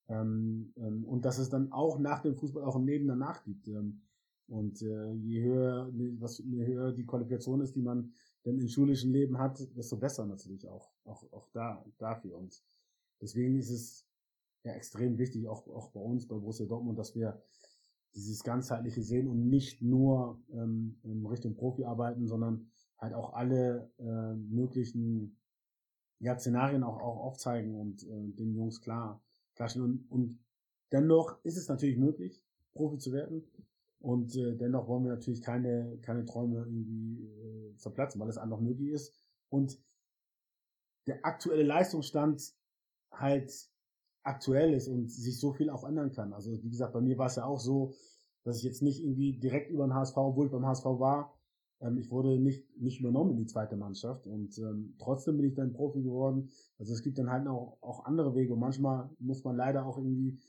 ähm, ähm, und dass es dann auch nach dem Fußball auch ein Leben danach gibt. Ähm, und äh, je höher, was, je höher die Qualifikation ist, die man denn im schulischen Leben hat, desto besser natürlich auch, auch, auch da, dafür. Und deswegen ist es ja extrem wichtig, auch, auch bei uns, bei Borussia Dortmund, dass wir dieses ganzheitliche sehen und nicht nur ähm, Richtung Profi arbeiten, sondern halt auch alle äh, möglichen ja, Szenarien auch, auch aufzeigen und äh, den Jungs klar klarstellen. Und, und dennoch ist es natürlich möglich, Profi zu werden. Und äh, dennoch wollen wir natürlich keine, keine Träume irgendwie äh, zerplatzen, weil es einfach möglich ist. Und der aktuelle Leistungsstand halt aktuell ist und sich so viel auch ändern kann. Also wie gesagt, bei mir war es ja auch so, dass ich jetzt nicht irgendwie direkt über den HSV, obwohl ich beim HSV war, Ähm, ich wurde nicht, nicht übernommen in die zweite Mannschaft und ähm, trotzdem bin ich dann Profi geworden. Also es gibt dann halt auch, auch andere Wege und manchmal muss man leider auch irgendwie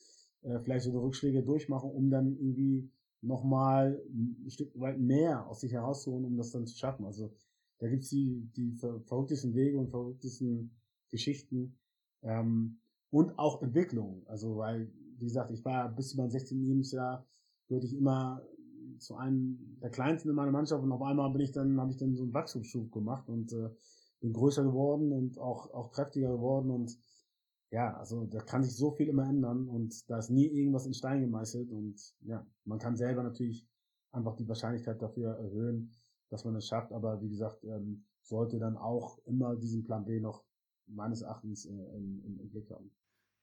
äh, vielleicht so Rückschläge durchmachen, um dann irgendwie nochmal ein Stück weit mehr aus sich herauszuholen, um das dann zu schaffen. Also da gibt's die, die verrücktesten Wege und verrücktesten Geschichten ähm, und auch Entwicklungen. Also weil, wie gesagt, ich war bis zu meinem 16. Lebensjahr, würde ich immer zu einem der kleinsten in meiner Mannschaft und auf einmal bin ich dann, habe ich dann so einen Wachstumsschub gemacht und äh, bin größer geworden und auch, auch kräftiger geworden und ja, also da kann sich so viel immer ändern und da ist nie irgendwas in Stein gemeißelt und ja, man kann selber natürlich einfach die Wahrscheinlichkeit dafür erhöhen, dass man es schafft, aber wie gesagt, ähm, sollte dann auch immer diesen Plan B noch meines Erachtens äh, im, im, im Blick haben.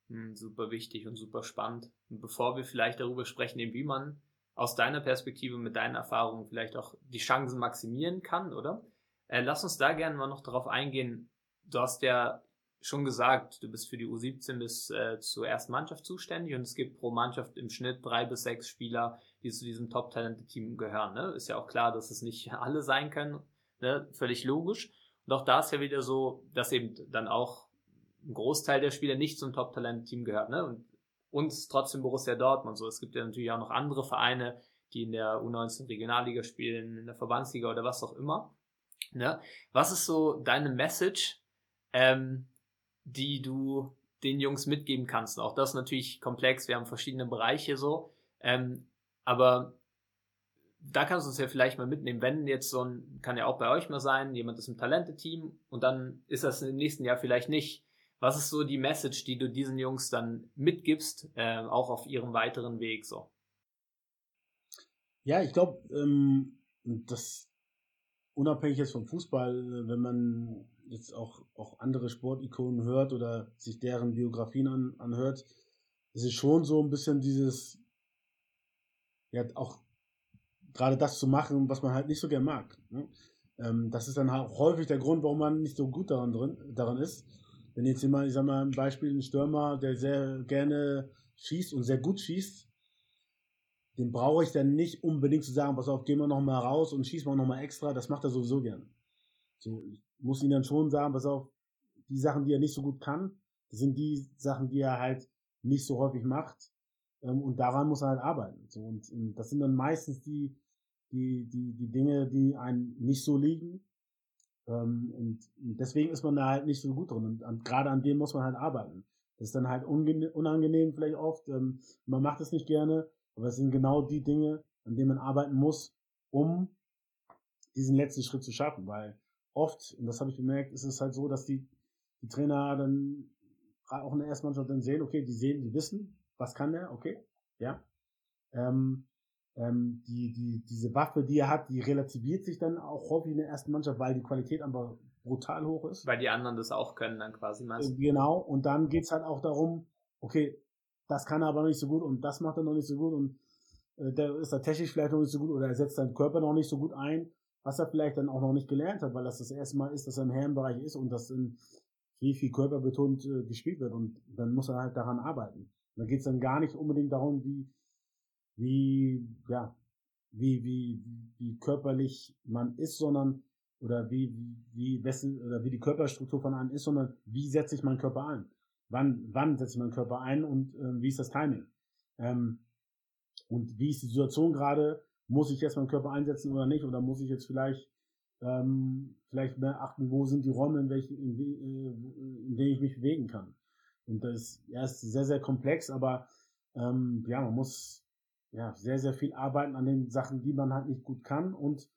Hm, super wichtig und super spannend. Und bevor wir vielleicht darüber sprechen, wie man aus deiner Perspektive mit deinen Erfahrungen vielleicht auch die Chancen maximieren kann, oder? Äh, lass uns da gerne mal noch darauf eingehen. Du hast ja schon gesagt, du bist für die U17 bis äh, zur ersten Mannschaft zuständig und es gibt pro Mannschaft im Schnitt drei bis sechs Spieler, die zu diesem Top-Talente-Team gehören. Ne? Ist ja auch klar, dass es nicht [LAUGHS] alle sein können, ne? völlig logisch. Und auch da ist ja wieder so, dass eben dann auch ein Großteil der Spieler nicht zum Top-Talent-Team gehört. Ne? Und uns trotzdem Borussia Dortmund so. Es gibt ja natürlich auch noch andere Vereine, die in der U19 Regionalliga spielen, in der Verbandsliga oder was auch immer. Ne? Was ist so deine Message, ähm, die du den Jungs mitgeben kannst? Auch das ist natürlich komplex, wir haben verschiedene Bereiche so, ähm, aber da kannst du uns ja vielleicht mal mitnehmen, wenn jetzt so ein, kann ja auch bei euch mal sein, jemand ist im Talente-Team und dann ist das im nächsten Jahr vielleicht nicht. Was ist so die Message, die du diesen Jungs dann mitgibst, äh, auch auf ihrem weiteren Weg so? Ja, ich glaube, ähm, das unabhängig jetzt vom Fußball, wenn man jetzt auch, auch andere Sportikonen hört oder sich deren Biografien an, anhört, ist es schon so ein bisschen dieses, ja, auch gerade das zu machen, was man halt nicht so gern mag. Ne? Ähm, das ist dann halt häufig der Grund, warum man nicht so gut daran, drin, daran ist. Wenn jetzt jemand, ich sag mal, ein Beispiel, ein Stürmer, der sehr gerne schießt und sehr gut schießt, den brauche ich dann nicht unbedingt zu sagen, pass auf, gehen wir nochmal raus und schießen wir nochmal extra, das macht er sowieso gern. So, ich muss ihn dann schon sagen, pass auf, die Sachen, die er nicht so gut kann, das sind die Sachen, die er halt nicht so häufig macht. Ähm, und daran muss er halt arbeiten. So, und, und das sind dann meistens die, die, die, die Dinge, die einem nicht so liegen. Ähm, und deswegen ist man da halt nicht so gut drin. Und, gerade an dem muss man halt arbeiten. Das ist dann halt unangenehm vielleicht oft. Ähm, man macht es nicht gerne, aber es sind genau die Dinge, an denen man arbeiten muss, um diesen letzten Schritt zu schaffen. Weil oft, und das habe ich gemerkt, ist es halt so, dass die, die Trainer dann auch in der ersten Mannschaft dann sehen, okay, die sehen, die wissen, was kann der, okay, ja. Ähm, ähm, die, die, diese Waffe, die er hat, die relativiert sich dann auch häufig in der ersten Mannschaft, weil die Qualität einfach brutal hoch ist. Weil die anderen das auch können dann quasi meistens. Äh, genau, und dann geht's halt auch darum, okay, das kann er aber noch nicht so gut und das macht er noch nicht so gut und äh, der ist da technisch vielleicht noch nicht so gut oder er setzt seinen Körper noch nicht so gut ein, was er vielleicht dann auch noch nicht gelernt hat, weil das das erste Mal ist, dass er im Herrenbereich ist und das in viel, viel körperbetont äh, gespielt wird und dann muss er halt daran arbeiten. Und da geht's dann gar nicht unbedingt darum, wie wie, ja, wie, wie, wie körperlich man ist, sondern, oder wie, wie, wessen, oder wie die Körperstruktur von einem ist, sondern wie setze ich meinen Körper ein? Wann, wann setze ich meinen Körper ein und äh, wie ist das Timing? Ähm, und wie ist die Situation gerade? Muss ich jetzt meinen Körper einsetzen oder nicht? Oder muss ich jetzt vielleicht, ähm, vielleicht mehr achten, wo sind die Räume, in, welchen, in, äh, in denen ich mich bewegen kann? Und das ja, ist sehr, sehr komplex, aber ähm, ja, man muss ja, sehr, sehr viel arbeiten an den Sachen, die man halt nicht gut kann und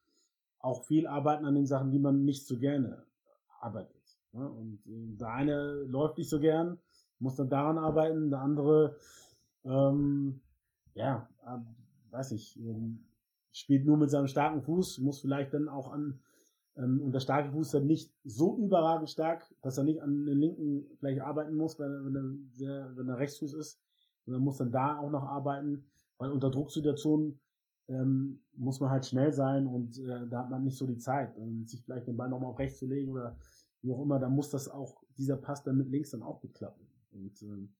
auch viel arbeiten an den Sachen, die man nicht so gerne arbeitet. Ja, und äh, der eine läuft nicht so gern, muss dann daran arbeiten, der andere, ähm, ja, äh, weiß ich, ähm, spielt nur mit seinem starken Fuß, muss vielleicht dann auch an, ähm, und der starke Fuß ist dann nicht so überragend stark, dass er nicht an den linken vielleicht arbeiten muss, wenn, wenn, er, sehr, wenn er Rechtsfuß ist, sondern muss dann da auch noch arbeiten. Weil unter Drucksituationen ähm, muss man halt schnell sein und äh, da hat man nicht so die Zeit, um sich vielleicht den Ball nochmal auf rechts zu legen oder wie auch immer, da muss das auch, dieser Pass dann mit links dann auch geklappen. Und ähm,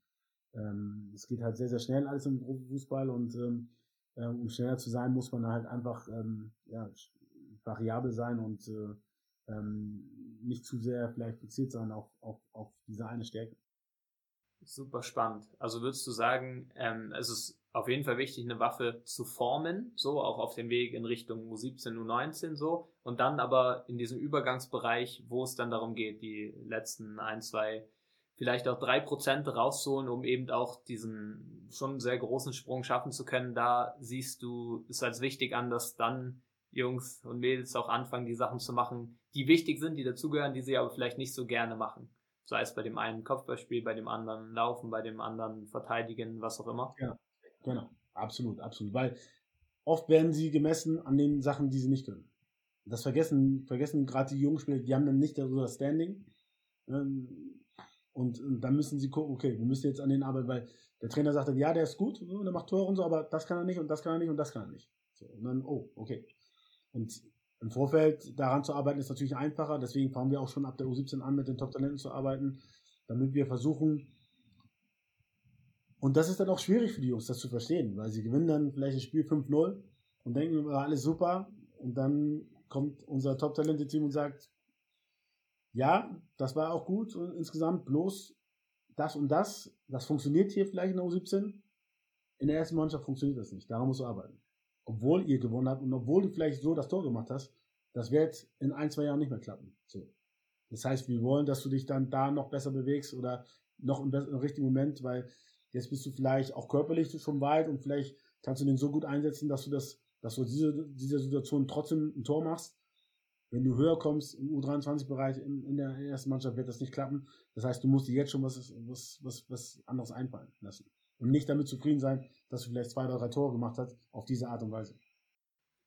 ähm, es geht halt sehr, sehr schnell alles im Fußball und ähm, äh, um schneller zu sein, muss man halt einfach ähm, ja, variabel sein und äh, ähm, nicht zu sehr vielleicht fixiert sein auf, auf, auf diese eine Stärke. Super spannend. Also würdest du sagen, ähm, es ist auf jeden Fall wichtig, eine Waffe zu formen, so auch auf dem Weg in Richtung U17, U19 so und dann aber in diesem Übergangsbereich, wo es dann darum geht, die letzten ein, zwei, vielleicht auch drei Prozent rauszuholen, um eben auch diesen schon sehr großen Sprung schaffen zu können. Da siehst du es als wichtig an, dass dann Jungs und Mädels auch anfangen, die Sachen zu machen, die wichtig sind, die dazugehören, die sie aber vielleicht nicht so gerne machen. Sei es bei dem einen Kopfballspiel, bei dem anderen Laufen, bei dem anderen Verteidigen, was auch immer. Ja, genau. Absolut, absolut. Weil oft werden sie gemessen an den Sachen, die sie nicht können. Das vergessen, vergessen gerade die jungen Spieler, die haben dann nicht das Standing. Ähm, und, dann müssen sie gucken, okay, wir müssen jetzt an den arbeiten, weil der Trainer sagt dann, ja, der ist gut, der macht Tore und so, aber das kann er nicht und das kann er nicht und das kann er nicht. So, und dann, oh, okay. Und im Vorfeld daran zu arbeiten ist natürlich einfacher, deswegen fangen wir auch schon ab der U17 an, mit den Top-Talenten zu arbeiten, damit wir versuchen, und das ist dann auch schwierig für die Jungs, das zu verstehen, weil sie gewinnen dann vielleicht das Spiel 5-0 und denken, war alles super, und dann kommt unser Top-Talente-Team und sagt, ja, das war auch gut und insgesamt, bloß das und das, das funktioniert hier vielleicht in der U17, in der ersten Mannschaft funktioniert das nicht, daran musst du arbeiten. Obwohl ihr gewonnen habt und obwohl du vielleicht so das Tor gemacht hast, das wird in ein, zwei Jahren nicht mehr klappen. So. Das heißt, wir wollen, dass du dich dann da noch besser bewegst oder noch im, im richtigen Moment, weil jetzt bist du vielleicht auch körperlich schon weit und vielleicht kannst du den so gut einsetzen, dass du das, dass du diese, diese Situation trotzdem ein Tor machst. Wenn du höher kommst im U23-Bereich in, in, der ersten Mannschaft, wird das nicht klappen. Das heißt, du musst dir jetzt schon was, was, was, was anderes einfallen lassen und nicht damit zufrieden sein, dass du vielleicht zwei oder drei Tore gemacht hast, auf diese Art und Weise.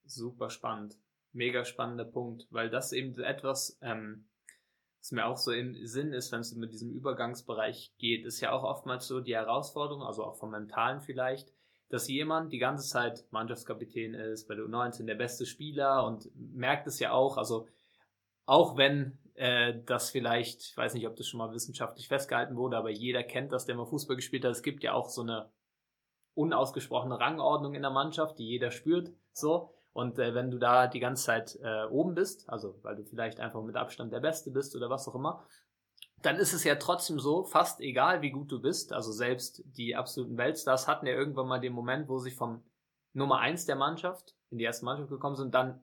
Super spannend. Mega spannender Punkt, weil das eben etwas, ähm, was mir auch so im Sinn ist, wenn es mit diesem Übergangsbereich geht, ist ja auch oftmals so die Herausforderung, also auch vom Mentalen vielleicht, dass jemand die ganze Zeit Mannschaftskapitän ist, bei der U19 der beste Spieler und merkt es ja auch, also auch wenn äh, das vielleicht, ich weiß nicht, ob das schon mal wissenschaftlich festgehalten wurde, aber jeder kennt das, der mal Fußball gespielt hat. Es gibt ja auch so eine unausgesprochene Rangordnung in der Mannschaft, die jeder spürt, so. Und äh, wenn du da die ganze Zeit äh, oben bist, also weil du vielleicht einfach mit Abstand der Beste bist oder was auch immer, dann ist es ja trotzdem so, fast egal wie gut du bist, also selbst die absoluten Weltstars hatten ja irgendwann mal den Moment, wo sie vom Nummer eins der Mannschaft in die erste Mannschaft gekommen sind, dann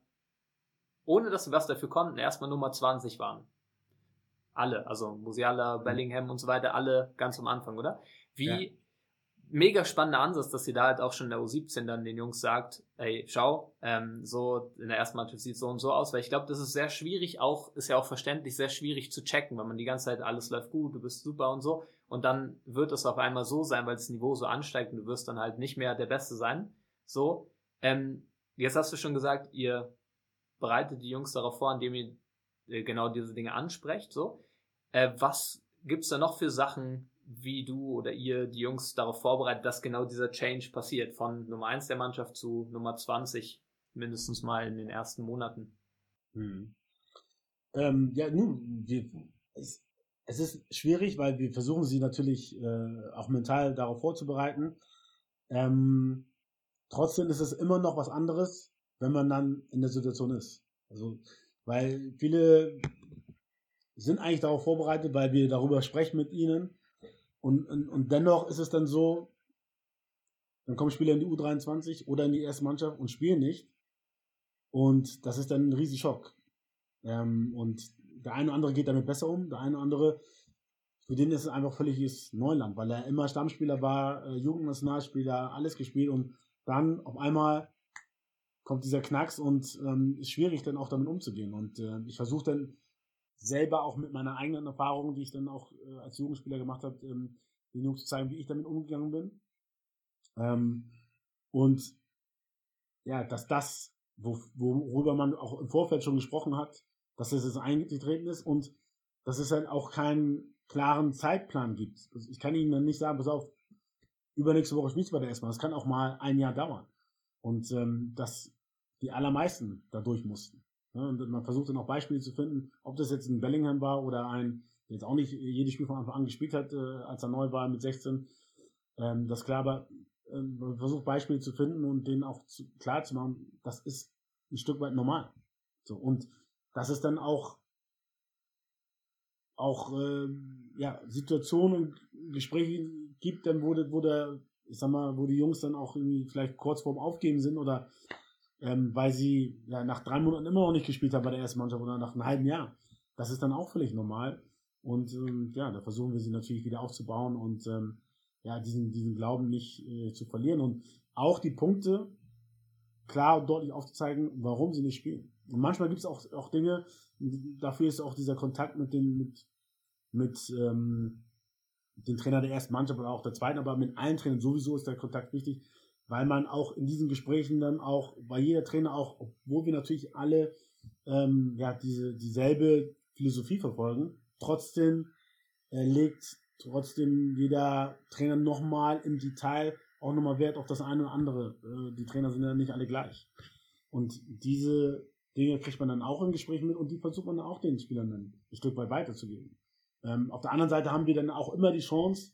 ohne dass sie was dafür konnten, erstmal Nummer 20 waren. Alle, also Musiala, mhm. Bellingham und so weiter, alle ganz am Anfang, oder? Wie ja. Mega spannender Ansatz, dass sie da halt auch schon in der U17 dann den Jungs sagt, ey, schau, ähm, so in der ersten Mannschaft sieht so und so aus, weil ich glaube, das ist sehr schwierig, auch, ist ja auch verständlich, sehr schwierig zu checken, weil man die ganze Zeit alles läuft gut, du bist super und so. Und dann wird es auf einmal so sein, weil das Niveau so ansteigt und du wirst dann halt nicht mehr der Beste sein. So. Ähm, jetzt hast du schon gesagt, ihr bereitet die Jungs darauf vor, indem ihr äh, genau diese Dinge ansprecht. So, äh, was gibt's da noch für Sachen, wie du oder ihr die Jungs darauf vorbereitet, dass genau dieser Change passiert von Nummer 1 der Mannschaft zu Nummer 20 mindestens mal in den ersten Monaten? Hm. Ähm, ja, nun, wir, es, es, ist schwierig, weil wir versuchen sie natürlich äh, auch mental darauf vorzubereiten. Ähm, trotzdem ist es immer noch was anderes, wenn man dann in der Situation ist. Also, weil viele sind eigentlich darauf vorbereitet, weil wir darüber sprechen mit ihnen. Und, und, und dennoch ist es dann so, dann kommen Spieler in die U23 oder in die erste Mannschaft und spielen nicht. Und das ist dann ein Riesenschock. Ähm, und der eine oder andere geht damit besser um, der eine oder andere, für den ist es einfach völliges Neuland, weil er immer Stammspieler war, äh, Jugendnationalspieler, alles gespielt und dann auf einmal kommt dieser Knacks und ähm, ist schwierig dann auch damit umzugehen. Und äh, ich versuche dann selber auch mit meiner eigenen Erfahrung, die ich dann auch äh, als Jugendspieler gemacht habe, ähm, den Jungs zu zeigen, wie ich damit umgegangen bin. Ähm, und ja, dass das, wo, worüber man auch im Vorfeld schon gesprochen hat, dass es jetzt eingetreten ist und dass es halt auch keinen klaren Zeitplan gibt. Also ich kann Ihnen dann nicht sagen, pass auf, übernächste Woche spielst du bei der S-Bahn. Das kann auch mal ein Jahr dauern. Und ähm, dass die allermeisten da durch mussten. Ja, und man versucht dann auch Beispiele zu finden, ob das jetzt ein Bellingham war oder ein, der jetzt auch nicht jedes Spiel von Anfang an gespielt hat, äh, als er neu war mit 16. Ähm, das klar, aber äh, man versucht Beispiele zu finden und denen auch klar zu machen, das ist ein Stück weit normal. So, und dass es dann auch auch äh, ja, Situationen und Gespräche gibt, dann wurde, wo der, ich sag mal, wo die Jungs dann auch irgendwie vielleicht kurz vorm Aufgeben sind oder ähm, weil sie ja nach drei Monaten immer noch nicht gespielt haben bei der ersten Mannschaft oder nach einem halben Jahr. Das ist dann auch völlig normal. Und ähm, ja, da versuchen wir sie natürlich wieder aufzubauen und ähm, ja, diesen, diesen Glauben nicht äh, zu verlieren und auch die Punkte klar und deutlich aufzuzeigen, warum sie nicht spielen. Und manchmal gibt es auch, auch Dinge, dafür ist auch dieser Kontakt mit den, mit, mit ähm, dem Trainer der ersten Mannschaft oder auch der zweiten, aber mit allen Trainern sowieso ist der Kontakt wichtig, weil man auch in diesen Gesprächen dann auch bei jeder Trainer auch, obwohl wir natürlich alle ähm, ja diese dieselbe Philosophie verfolgen, trotzdem äh, legt trotzdem jeder Trainer nochmal im Detail auch nochmal Wert auf das eine oder andere. Äh, die Trainer sind ja nicht alle gleich. Und diese Dinge kriegt man dann auch in Gesprächen mit und die versucht man dann auch den Spielern dann ein Stück weit weiterzugeben. Ähm, auf der anderen Seite haben wir dann auch immer die Chance,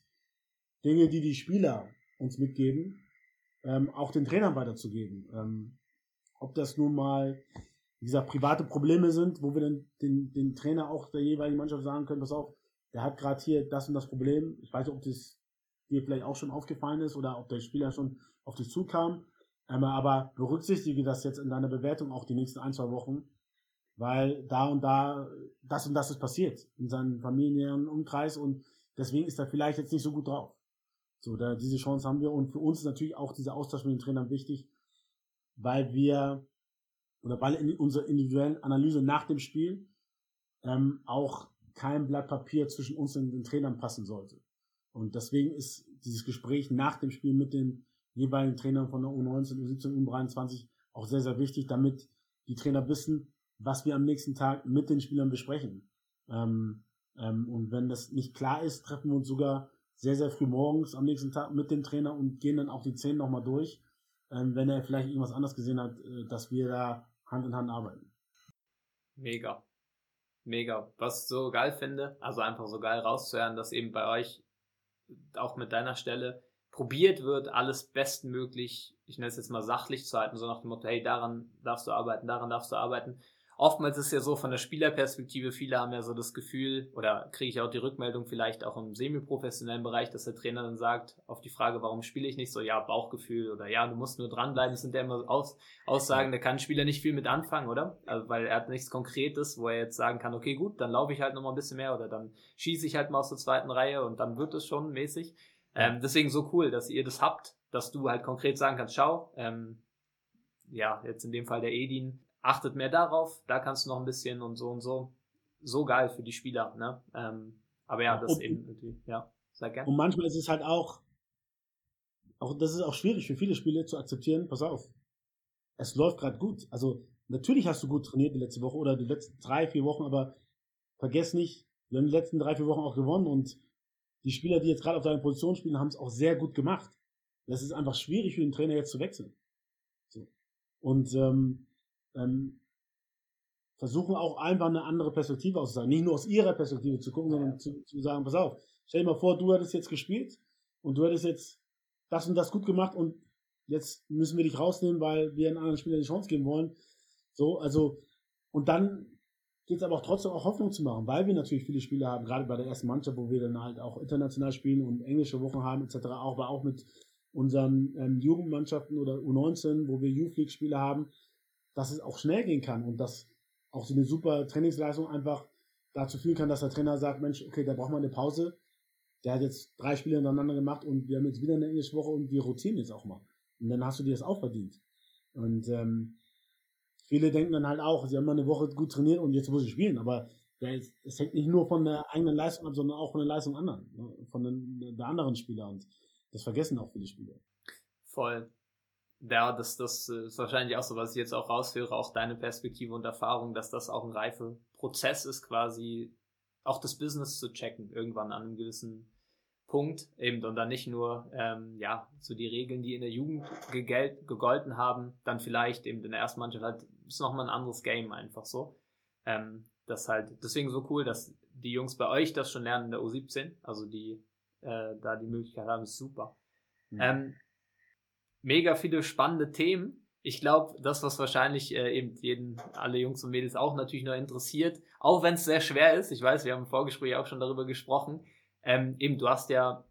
Dinge, die die Spieler uns mitgeben, ähm, auch den Trainern weiterzugeben. Ähm, ob das nun mal, wie gesagt, private Probleme sind, wo wir dann den, den Trainer auch der jeweiligen Mannschaft sagen können, pass auf, der hat gerade hier das und das Problem. Ich weiß nicht, ob das dir vielleicht auch schon aufgefallen ist oder ob der Spieler schon auf dich zukam. Ähm, aber berücksichtige das jetzt in deiner Bewertung auch die nächsten ein, zwei Wochen, weil da und da das und das ist passiert in seinem familiären Umkreis und deswegen ist er vielleicht jetzt nicht so gut drauf. So, da, diese Chance haben wir und für uns ist natürlich auch dieser Austausch mit den Trainern wichtig, weil wir oder weil in unserer individuellen Analyse nach dem Spiel ähm, auch kein Blatt Papier zwischen uns und den Trainern passen sollte. Und deswegen ist dieses Gespräch nach dem Spiel mit den jeweiligen Trainern von der U19, U17, U23 auch sehr, sehr wichtig, damit die Trainer wissen, was wir am nächsten Tag mit den Spielern besprechen. Ähm, ähm, und wenn das nicht klar ist, treffen wir uns sogar sehr, sehr früh morgens am nächsten Tag mit dem Trainer und gehen dann auch die Zehn nochmal durch, ähm, wenn er vielleicht irgendwas anderes gesehen hat, äh, dass wir da Hand in Hand arbeiten. Mega. Mega. Was ich so geil finde, also einfach so geil rauszuhören, dass eben bei euch auch mit deiner Stelle probiert wird, alles bestmöglich, ich nenne es jetzt mal sachlich zu halten, so nach dem Motto, hey, daran darfst du arbeiten, daran darfst du arbeiten. Oftmals ist es ja so von der Spielerperspektive, viele haben ja so das Gefühl, oder kriege ich auch die Rückmeldung vielleicht auch im semi-professionellen Bereich, dass der Trainer dann sagt, auf die Frage, warum spiele ich nicht so, ja, Bauchgefühl oder ja, du musst nur dranbleiben, das sind ja immer Aus Aussagen, da kann ein Spieler nicht viel mit anfangen, oder? Also, weil er hat nichts Konkretes, wo er jetzt sagen kann, okay, gut, dann laufe ich halt nochmal ein bisschen mehr oder dann schieße ich halt mal aus der zweiten Reihe und dann wird es schon mäßig. Ähm, deswegen so cool, dass ihr das habt, dass du halt konkret sagen kannst, schau, ähm, ja, jetzt in dem Fall der Edin, achtet mehr darauf, da kannst du noch ein bisschen und so und so. So geil für die Spieler, ne? Ähm, aber ja, das und, eben natürlich, ja, sehr gerne. Und manchmal ist es halt auch, auch, das ist auch schwierig für viele Spieler zu akzeptieren, pass auf, es läuft gerade gut. Also, natürlich hast du gut trainiert die letzte Woche oder die letzten drei, vier Wochen, aber vergiss nicht, wir haben die letzten drei, vier Wochen auch gewonnen und die Spieler, die jetzt gerade auf deiner Position spielen, haben es auch sehr gut gemacht. Das ist einfach schwierig für den Trainer jetzt zu wechseln. So. Und ähm, ähm, versuchen auch einfach eine andere Perspektive auszusagen. Nicht nur aus ihrer Perspektive zu gucken, sondern zu, zu sagen, pass auf, stell dir mal vor, du hättest jetzt gespielt und du hättest jetzt das und das gut gemacht und jetzt müssen wir dich rausnehmen, weil wir einen anderen Spieler die Chance geben wollen. So, also, und dann geht es aber auch trotzdem auch Hoffnung zu machen, weil wir natürlich viele Spiele haben, gerade bei der ersten Mannschaft, wo wir dann halt auch international spielen und englische Wochen haben etc., auch, aber auch mit unseren ähm, Jugendmannschaften oder U19, wo wir Youth League Spiele haben, dass es auch schnell gehen kann und dass auch so eine super Trainingsleistung einfach dazu führen kann, dass der Trainer sagt, Mensch, okay, da braucht man eine Pause. Der hat jetzt drei Spiele hintereinander gemacht und wir haben jetzt wieder eine englische Woche und wir rotieren jetzt auch mal. Und dann hast du dir das auch verdient. Und ähm, viele denken dann halt auch, sie haben mal eine Woche gut trainiert und jetzt muss ich spielen. Aber es hängt nicht nur von der eigenen Leistung ab, sondern auch von der Leistung anderen, ne? von den, der anderen Spieler. Und das vergessen auch viele Spieler. Voll. Ja, das, das ist wahrscheinlich auch so, was ich jetzt auch raushöre, auch deine Perspektive und Erfahrung, dass das auch ein reifer Prozess ist, quasi auch das Business zu checken, irgendwann an einem gewissen Punkt eben und dann nicht nur ähm, ja so die Regeln, die in der Jugend gegelt, gegolten haben, dann vielleicht eben in der ersten Mannschaft halt ist noch mal ein anderes Game einfach so. Ähm, das halt deswegen so cool, dass die Jungs bei euch das schon lernen in der U17, also die äh, da die Möglichkeit haben, ist super. Mhm. Ähm, mega viele spannende Themen. ich glaube, das, was wahrscheinlich äh, eben jeden, alle Jungs und Mädels auch natürlich noch interessiert, auch wenn es sehr schwer ist, ich weiß, wir haben im Vorgespräch auch schon darüber gesprochen, ähm, eben, du hast ja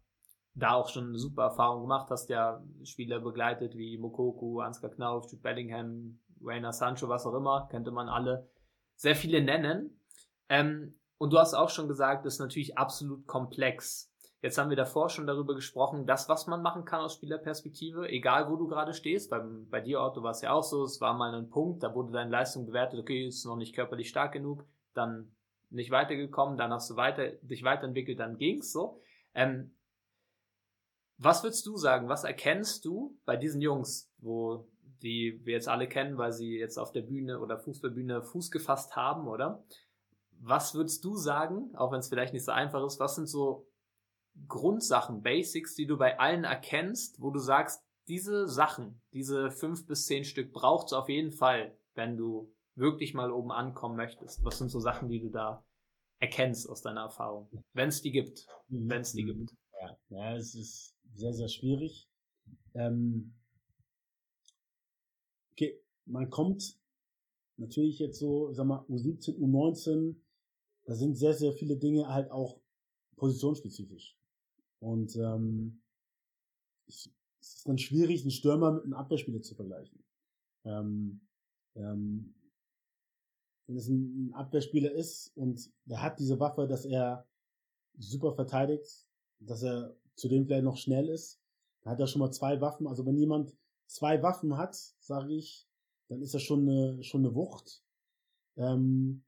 da auch schon eine super Erfahrung gemacht, hast ja Spieler begleitet wie Mokoku, Ansgar Knauf, Jude Bellingham, Rainer Sancho, was auch immer, könnte man alle sehr viele nennen. Ähm, und du hast auch schon gesagt, das ist natürlich absolut komplex. Jetzt haben wir davor schon darüber gesprochen, das, was man machen kann aus Spielerperspektive, egal wo du gerade stehst. Bei, bei dir, Otto, war es ja auch so, es war mal ein Punkt, da wurde deine Leistung bewertet, okay, ist noch nicht körperlich stark genug, dann nicht weitergekommen, dann hast du weiter, dich weiterentwickelt, dann ging's so. Ähm, was würdest du sagen, was erkennst du bei diesen Jungs, wo die wir jetzt alle kennen, weil sie jetzt auf der Bühne oder Fußballbühne Fuß gefasst haben, oder? Was würdest du sagen, auch wenn es vielleicht nicht so einfach ist, was sind so Grundsachen, Basics, die du bei allen erkennst, wo du sagst, diese Sachen, diese fünf bis zehn Stück braucht es auf jeden Fall, wenn du wirklich mal oben ankommen möchtest. Was sind so Sachen, die du da erkennst aus deiner Erfahrung? Wenn es die gibt. Mhm. Wenn es die gibt. Ja, ja, es ist sehr, sehr schwierig. Ähm, okay, man kommt natürlich jetzt so, sag mal, U17, U19, da sind sehr, sehr viele Dinge halt auch positionsspezifisch. Und ähm, es, ist dann schwierig, einen Stürmer mit einem Abwehrspieler zu vergleichen. Ähm, ähm, wenn es ein, Abwehrspieler ist und der hat diese Waffe, dass er super verteidigt, dass er zudem vielleicht noch schnell ist, dann hat er schon mal zwei Waffen. Also wenn jemand zwei Waffen hat, sage ich, dann ist das schon eine, schon eine Wucht. Ähm,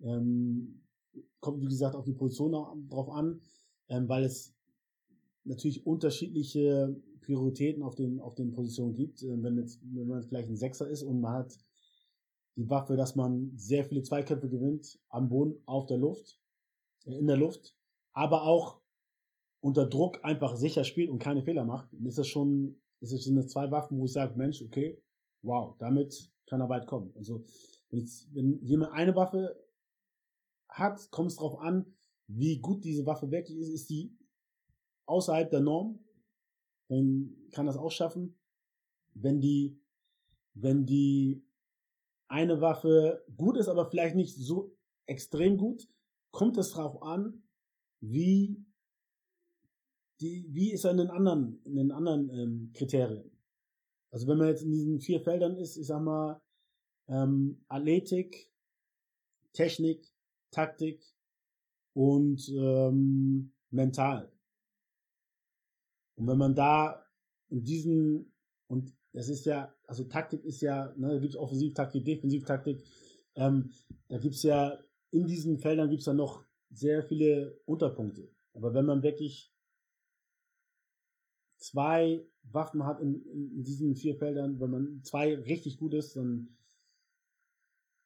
ähm, kommt, wie gesagt, auf die Position drauf an, ähm, weil es natürlich unterschiedliche Prioritäten auf den, auf den Positionen gibt. Äh, wenn jetzt, wenn man jetzt vielleicht ein Sechser ist und man hat die Waffe, dass man sehr viele Zweikämpfe gewinnt, am Boden, auf der Luft, äh, in der Luft, aber auch unter Druck einfach sicher spielt und keine Fehler macht, dann ist das schon, ist es sind zwei Waffen, wo ich sage, Mensch, okay, wow, damit kann er weit kommen. Also, wenn jemand eine Waffe hat, kommt es darauf an, wie gut diese Waffe wirklich ist. Ist die außerhalb der Norm, dann kann das auch schaffen. Wenn die, wenn die eine Waffe gut ist, aber vielleicht nicht so extrem gut, kommt es darauf an, wie die, wie ist er in den anderen, in den anderen ähm, Kriterien. Also wenn man jetzt in diesen vier Feldern ist, ich sag mal, ähm, Athletik, Technik, Taktik und ähm, mental. Und wenn man da in diesen, und das ist ja, also Taktik ist ja, ne, da gibt es Offensivtaktik, Defensivtaktik, ähm, da gibt es ja, in diesen Feldern gibt es ja noch sehr viele Unterpunkte. Aber wenn man wirklich zwei Waffen hat in, in diesen vier Feldern, wenn man zwei richtig gut ist, dann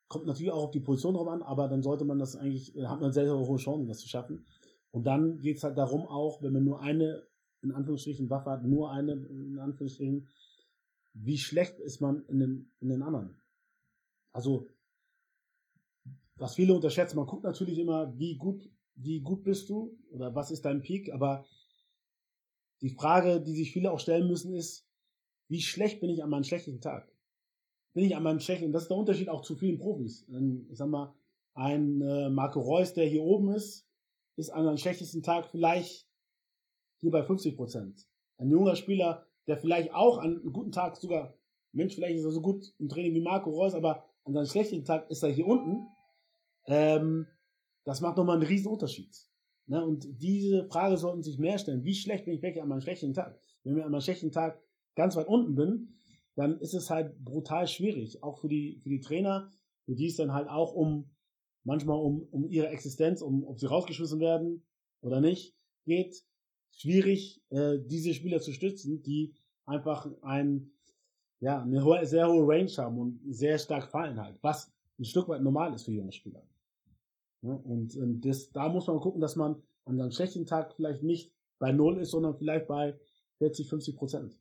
kommt natürlich auch auf die Position drauf an, aber dann sollte man das eigentlich, hat man sehr, sehr hohe Chancen, das zu schaffen. Und dann geht es halt darum auch, wenn man nur eine in Anführungsstrichen Waffe hat, nur eine, in Anführungsstrichen, wie schlecht ist man in den, in den anderen? Also, was viele unterschätzen, man guckt natürlich immer, wie gut, wie gut bist du oder was ist dein Peak, aber die Frage, die sich viele auch stellen müssen, ist, wie schlecht bin ich an meinem schlechten Tag? Bin ich an meinem schlechten, das ist der Unterschied auch zu vielen Profis. Ich sag mal, ein äh, Marco Reus, der hier oben ist, ist an seinem schlechtesten Tag vielleicht hier bei 50 Prozent. Ein junger Spieler, der vielleicht auch an einem guten Tag sogar, Mensch, vielleicht ist er so gut im Training wie Marco Reus, aber an seinem schlechten Tag ist er hier unten. Ähm, das macht nochmal einen riesen Unterschied. Ne? Und diese Frage sollten sich mehr stellen. Wie schlecht bin ich wirklich an meinem schlechten Tag? Wenn ich an meinem schlechten Tag ganz weit unten bin, dann ist es halt brutal schwierig. Auch für die, für die Trainer, für die es dann halt auch um, manchmal um, um ihre Existenz, um, ob sie rausgeschmissen werden oder nicht, geht schwierig, äh, diese Spieler zu stützen, die einfach ein, ja, eine hohe, sehr hohe Range haben und sehr stark fallen halt, was ein Stück weit normal ist für junge Spieler. Ja, und, und das, da muss man gucken, dass man an einem schlechten Tag vielleicht nicht bei Null ist, sondern vielleicht bei 40, 50 Prozent.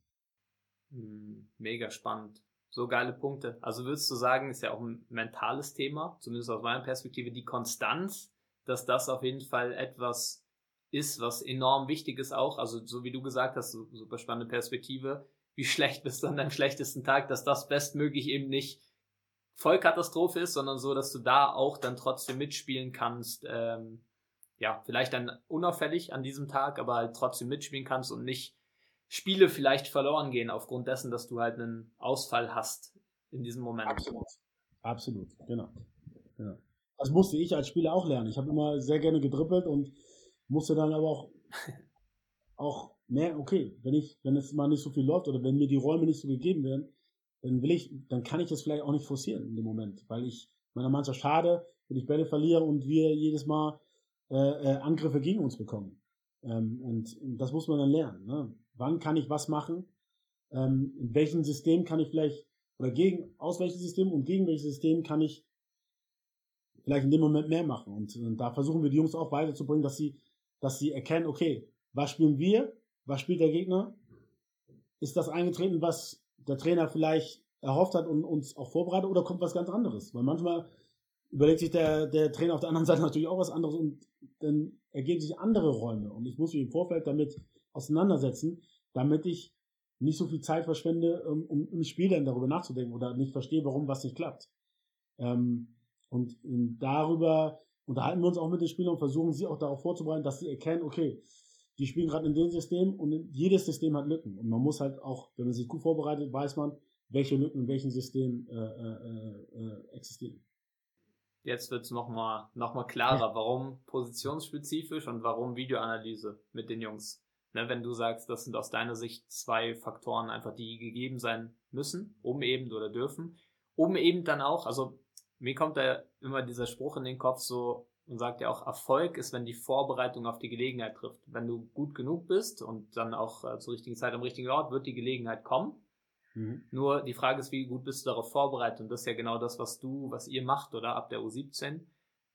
Hm, mega spannend. So geile Punkte. Also würdest du sagen, ist ja auch ein mentales Thema, zumindest aus meiner Perspektive, die Konstanz, dass das auf jeden Fall etwas ist, was enorm wichtig ist auch, also so wie du gesagt hast, super spannende Perspektive, wie schlecht bist du an deinem schlechtesten Tag, dass das bestmöglich eben nicht Vollkatastrophe ist, sondern so, dass du da auch dann trotzdem mitspielen kannst. Ähm, ja, vielleicht dann unauffällig an diesem Tag, aber halt trotzdem mitspielen kannst und nicht Spiele vielleicht verloren gehen aufgrund dessen, dass du halt einen Ausfall hast in diesem Moment. Absolut. Absolut, genau. genau. Das musste ich als Spieler auch lernen. Ich habe immer sehr gerne gedribbelt und musste dann aber auch, auch merken, okay, wenn ich, wenn es mal nicht so viel läuft oder wenn mir die Räume nicht so gegeben werden, dann will ich, dann kann ich es vielleicht auch nicht forcieren in dem Moment, weil ich meiner Mannschaft schade, wenn ich Bälle verliere und wir jedes Mal äh, äh, Angriffe gegen uns bekommen. Ähm, und, und, das muss man dann lernen. Ne? Wann kann ich was machen? Ähm, in welchem System kann ich vielleicht oder gegen aus welchem System und gegen welches System kann ich vielleicht in dem Moment mehr machen. Und, und da versuchen wir die Jungs auch weiterzubringen, dass sie, dass sie erkennen, okay, was spielen wir, was spielt der Gegner? Ist das eingetreten, was der Trainer vielleicht erhofft hat und uns auch vorbereitet, oder kommt was ganz anderes? Weil manchmal überlegt sich der, der Trainer auf der anderen [LAUGHS] Seite natürlich auch was anderes und dann ergeben sich andere Räume. Und ich muss mich im Vorfeld damit auseinandersetzen, damit ich nicht so viel Zeit verschwende, um, um im Spiel dann darüber nachzudenken oder nicht verstehe, warum was nicht klappt. Ähm, und, und darüber unterhalten wir uns auch mit den Spielern und versuchen sie auch darauf vorzubereiten, dass sie erkennen, okay, die spielen gerade in dem System und jedes System hat Lücken. Und man muss halt auch, wenn man sich gut vorbereitet, weiß man, welche Lücken in welchem System äh, äh, äh, existieren. Jetzt wird es nochmal noch mal klarer, warum positionsspezifisch und warum Videoanalyse mit den Jungs. Ne, wenn du sagst, das sind aus deiner Sicht zwei Faktoren einfach, die gegeben sein müssen, um eben oder dürfen, um eben dann auch, also mir kommt da immer dieser Spruch in den Kopf so und sagt ja auch, Erfolg ist, wenn die Vorbereitung auf die Gelegenheit trifft. Wenn du gut genug bist und dann auch äh, zur richtigen Zeit am richtigen Ort, wird die Gelegenheit kommen. Mhm. Nur die Frage ist, wie gut bist du darauf vorbereitet? Und das ist ja genau das, was du, was ihr macht, oder ab der U17,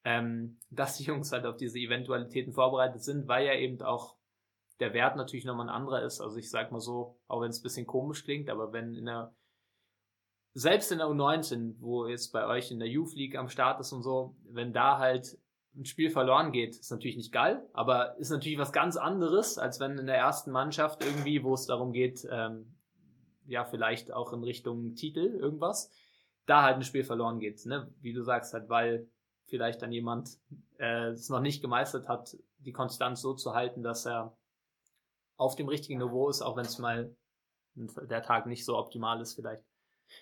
ähm, [LAUGHS] dass die Jungs halt auf diese Eventualitäten vorbereitet sind, weil ja eben auch der Wert natürlich nochmal ein anderer ist. Also ich sag mal so, auch wenn es ein bisschen komisch klingt, aber wenn in der selbst in der U19, wo jetzt bei euch in der Youth League am Start ist und so, wenn da halt ein Spiel verloren geht, ist natürlich nicht geil, aber ist natürlich was ganz anderes, als wenn in der ersten Mannschaft irgendwie, wo es darum geht, ähm, ja, vielleicht auch in Richtung Titel irgendwas, da halt ein Spiel verloren geht, ne? Wie du sagst, halt, weil vielleicht dann jemand äh, es noch nicht gemeistert hat, die Konstanz so zu halten, dass er auf dem richtigen Niveau ist, auch wenn es mal der Tag nicht so optimal ist vielleicht.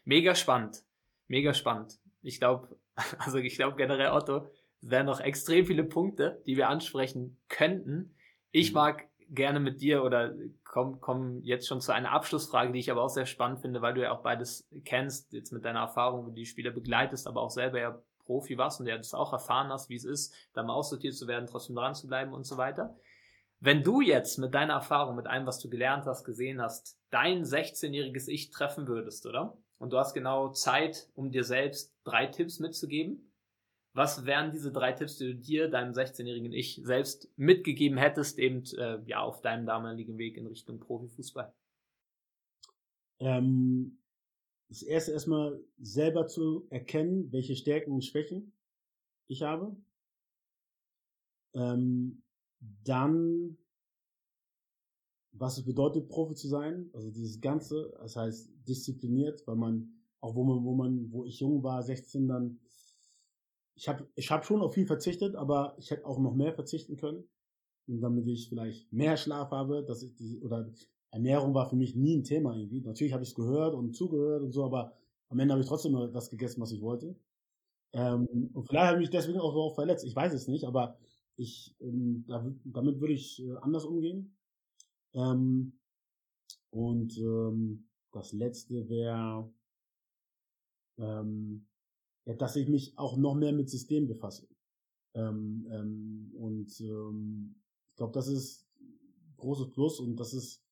Mega spannend. Mega spannend. Ich glaube, [LAUGHS] also ich glaube generell, Otto, es wären noch extrem viele Punkte, die wir ansprechen könnten. Ich mhm. mag gerne mit dir oder komm, komm jetzt schon zu einer Abschlussfrage, die ich aber auch sehr spannend finde, weil du ja auch beides kennst, jetzt mit deiner Erfahrung, wo du die Spieler begleitest, aber auch selber ja Profi warst und ja das auch erfahren hast, wie es ist, da mal aussortiert zu werden, trotzdem dran zu bleiben und so weiter. Wenn du jetzt mit deiner Erfahrung, mit allem, was du gelernt hast, gesehen hast, dein 16-jähriges Ich treffen würdest, oder? Und du hast genau Zeit, um dir selbst drei Tipps mitzugeben. Was wären diese drei Tipps, die du dir, deinem 16-jährigen Ich, selbst mitgegeben hättest, eben äh, ja, auf deinem damaligen Weg in Richtung Profifußball? Ähm, das erste erstmal selber zu erkennen, welche Stärken und Schwächen ich habe. Ähm, dann was es bedeutet, Profi zu sein. Also dieses Ganze, das heißt diszipliniert, weil man, auch wo man, wo man, wo ich jung war, 16 dann, ich habe ich hab schon auf viel verzichtet, aber ich hätte auch noch mehr verzichten können. Und damit ich vielleicht mehr Schlaf habe, dass ich die, oder Ernährung war für mich nie ein Thema irgendwie. Natürlich habe ich es gehört und zugehört und so, aber am Ende habe ich trotzdem nur das gegessen, was ich wollte. Ähm, und vielleicht habe ich mich deswegen auch so verletzt. Ich weiß es nicht, aber ich, ähm, damit würde ich äh, anders umgehen. Ähm, und ähm, das letzte wäre, ähm, ja, dass ich mich auch noch mehr mit System befasse. Ähm, ähm, und ähm, ich glaube, das ist ein großes Plus und das ist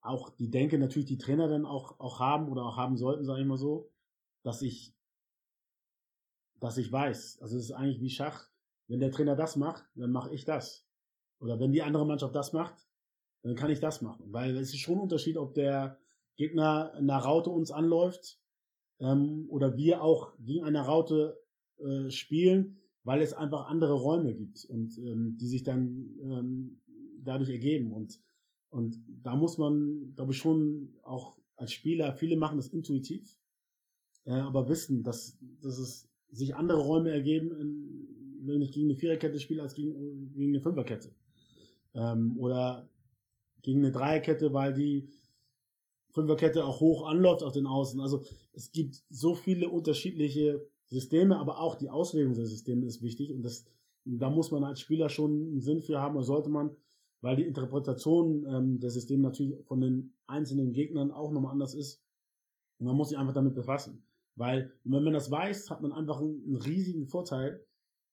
auch die Denke natürlich die Trainer dann auch auch haben oder auch haben sollten, sage ich mal so, dass ich dass ich weiß, also es ist eigentlich wie Schach, wenn der Trainer das macht, dann mache ich das. Oder wenn die andere Mannschaft das macht, dann kann ich das machen. Weil es ist schon ein Unterschied, ob der Gegner in einer Raute uns anläuft ähm, oder wir auch gegen eine Raute äh, spielen, weil es einfach andere Räume gibt und ähm, die sich dann ähm, dadurch ergeben. Und Und da muss man, glaube ich, schon auch als Spieler, viele machen das intuitiv, äh, aber wissen, dass, dass es sich andere Räume ergeben, in, wenn ich gegen eine Viererkette spiele, als gegen, gegen eine Fünferkette. Ähm, oder gegen eine Dreierkette, weil die Fünferkette auch hoch anläuft auf den Außen. Also es gibt so viele unterschiedliche Systeme, aber auch die Auslegung der Systeme ist wichtig und das, da muss man als Spieler schon einen Sinn für haben, oder sollte man, weil die Interpretation ähm, der Systeme natürlich von den einzelnen Gegnern auch nochmal anders ist. Und man muss sich einfach damit befassen. Weil, wenn man das weiß, hat man einfach einen, einen riesigen Vorteil,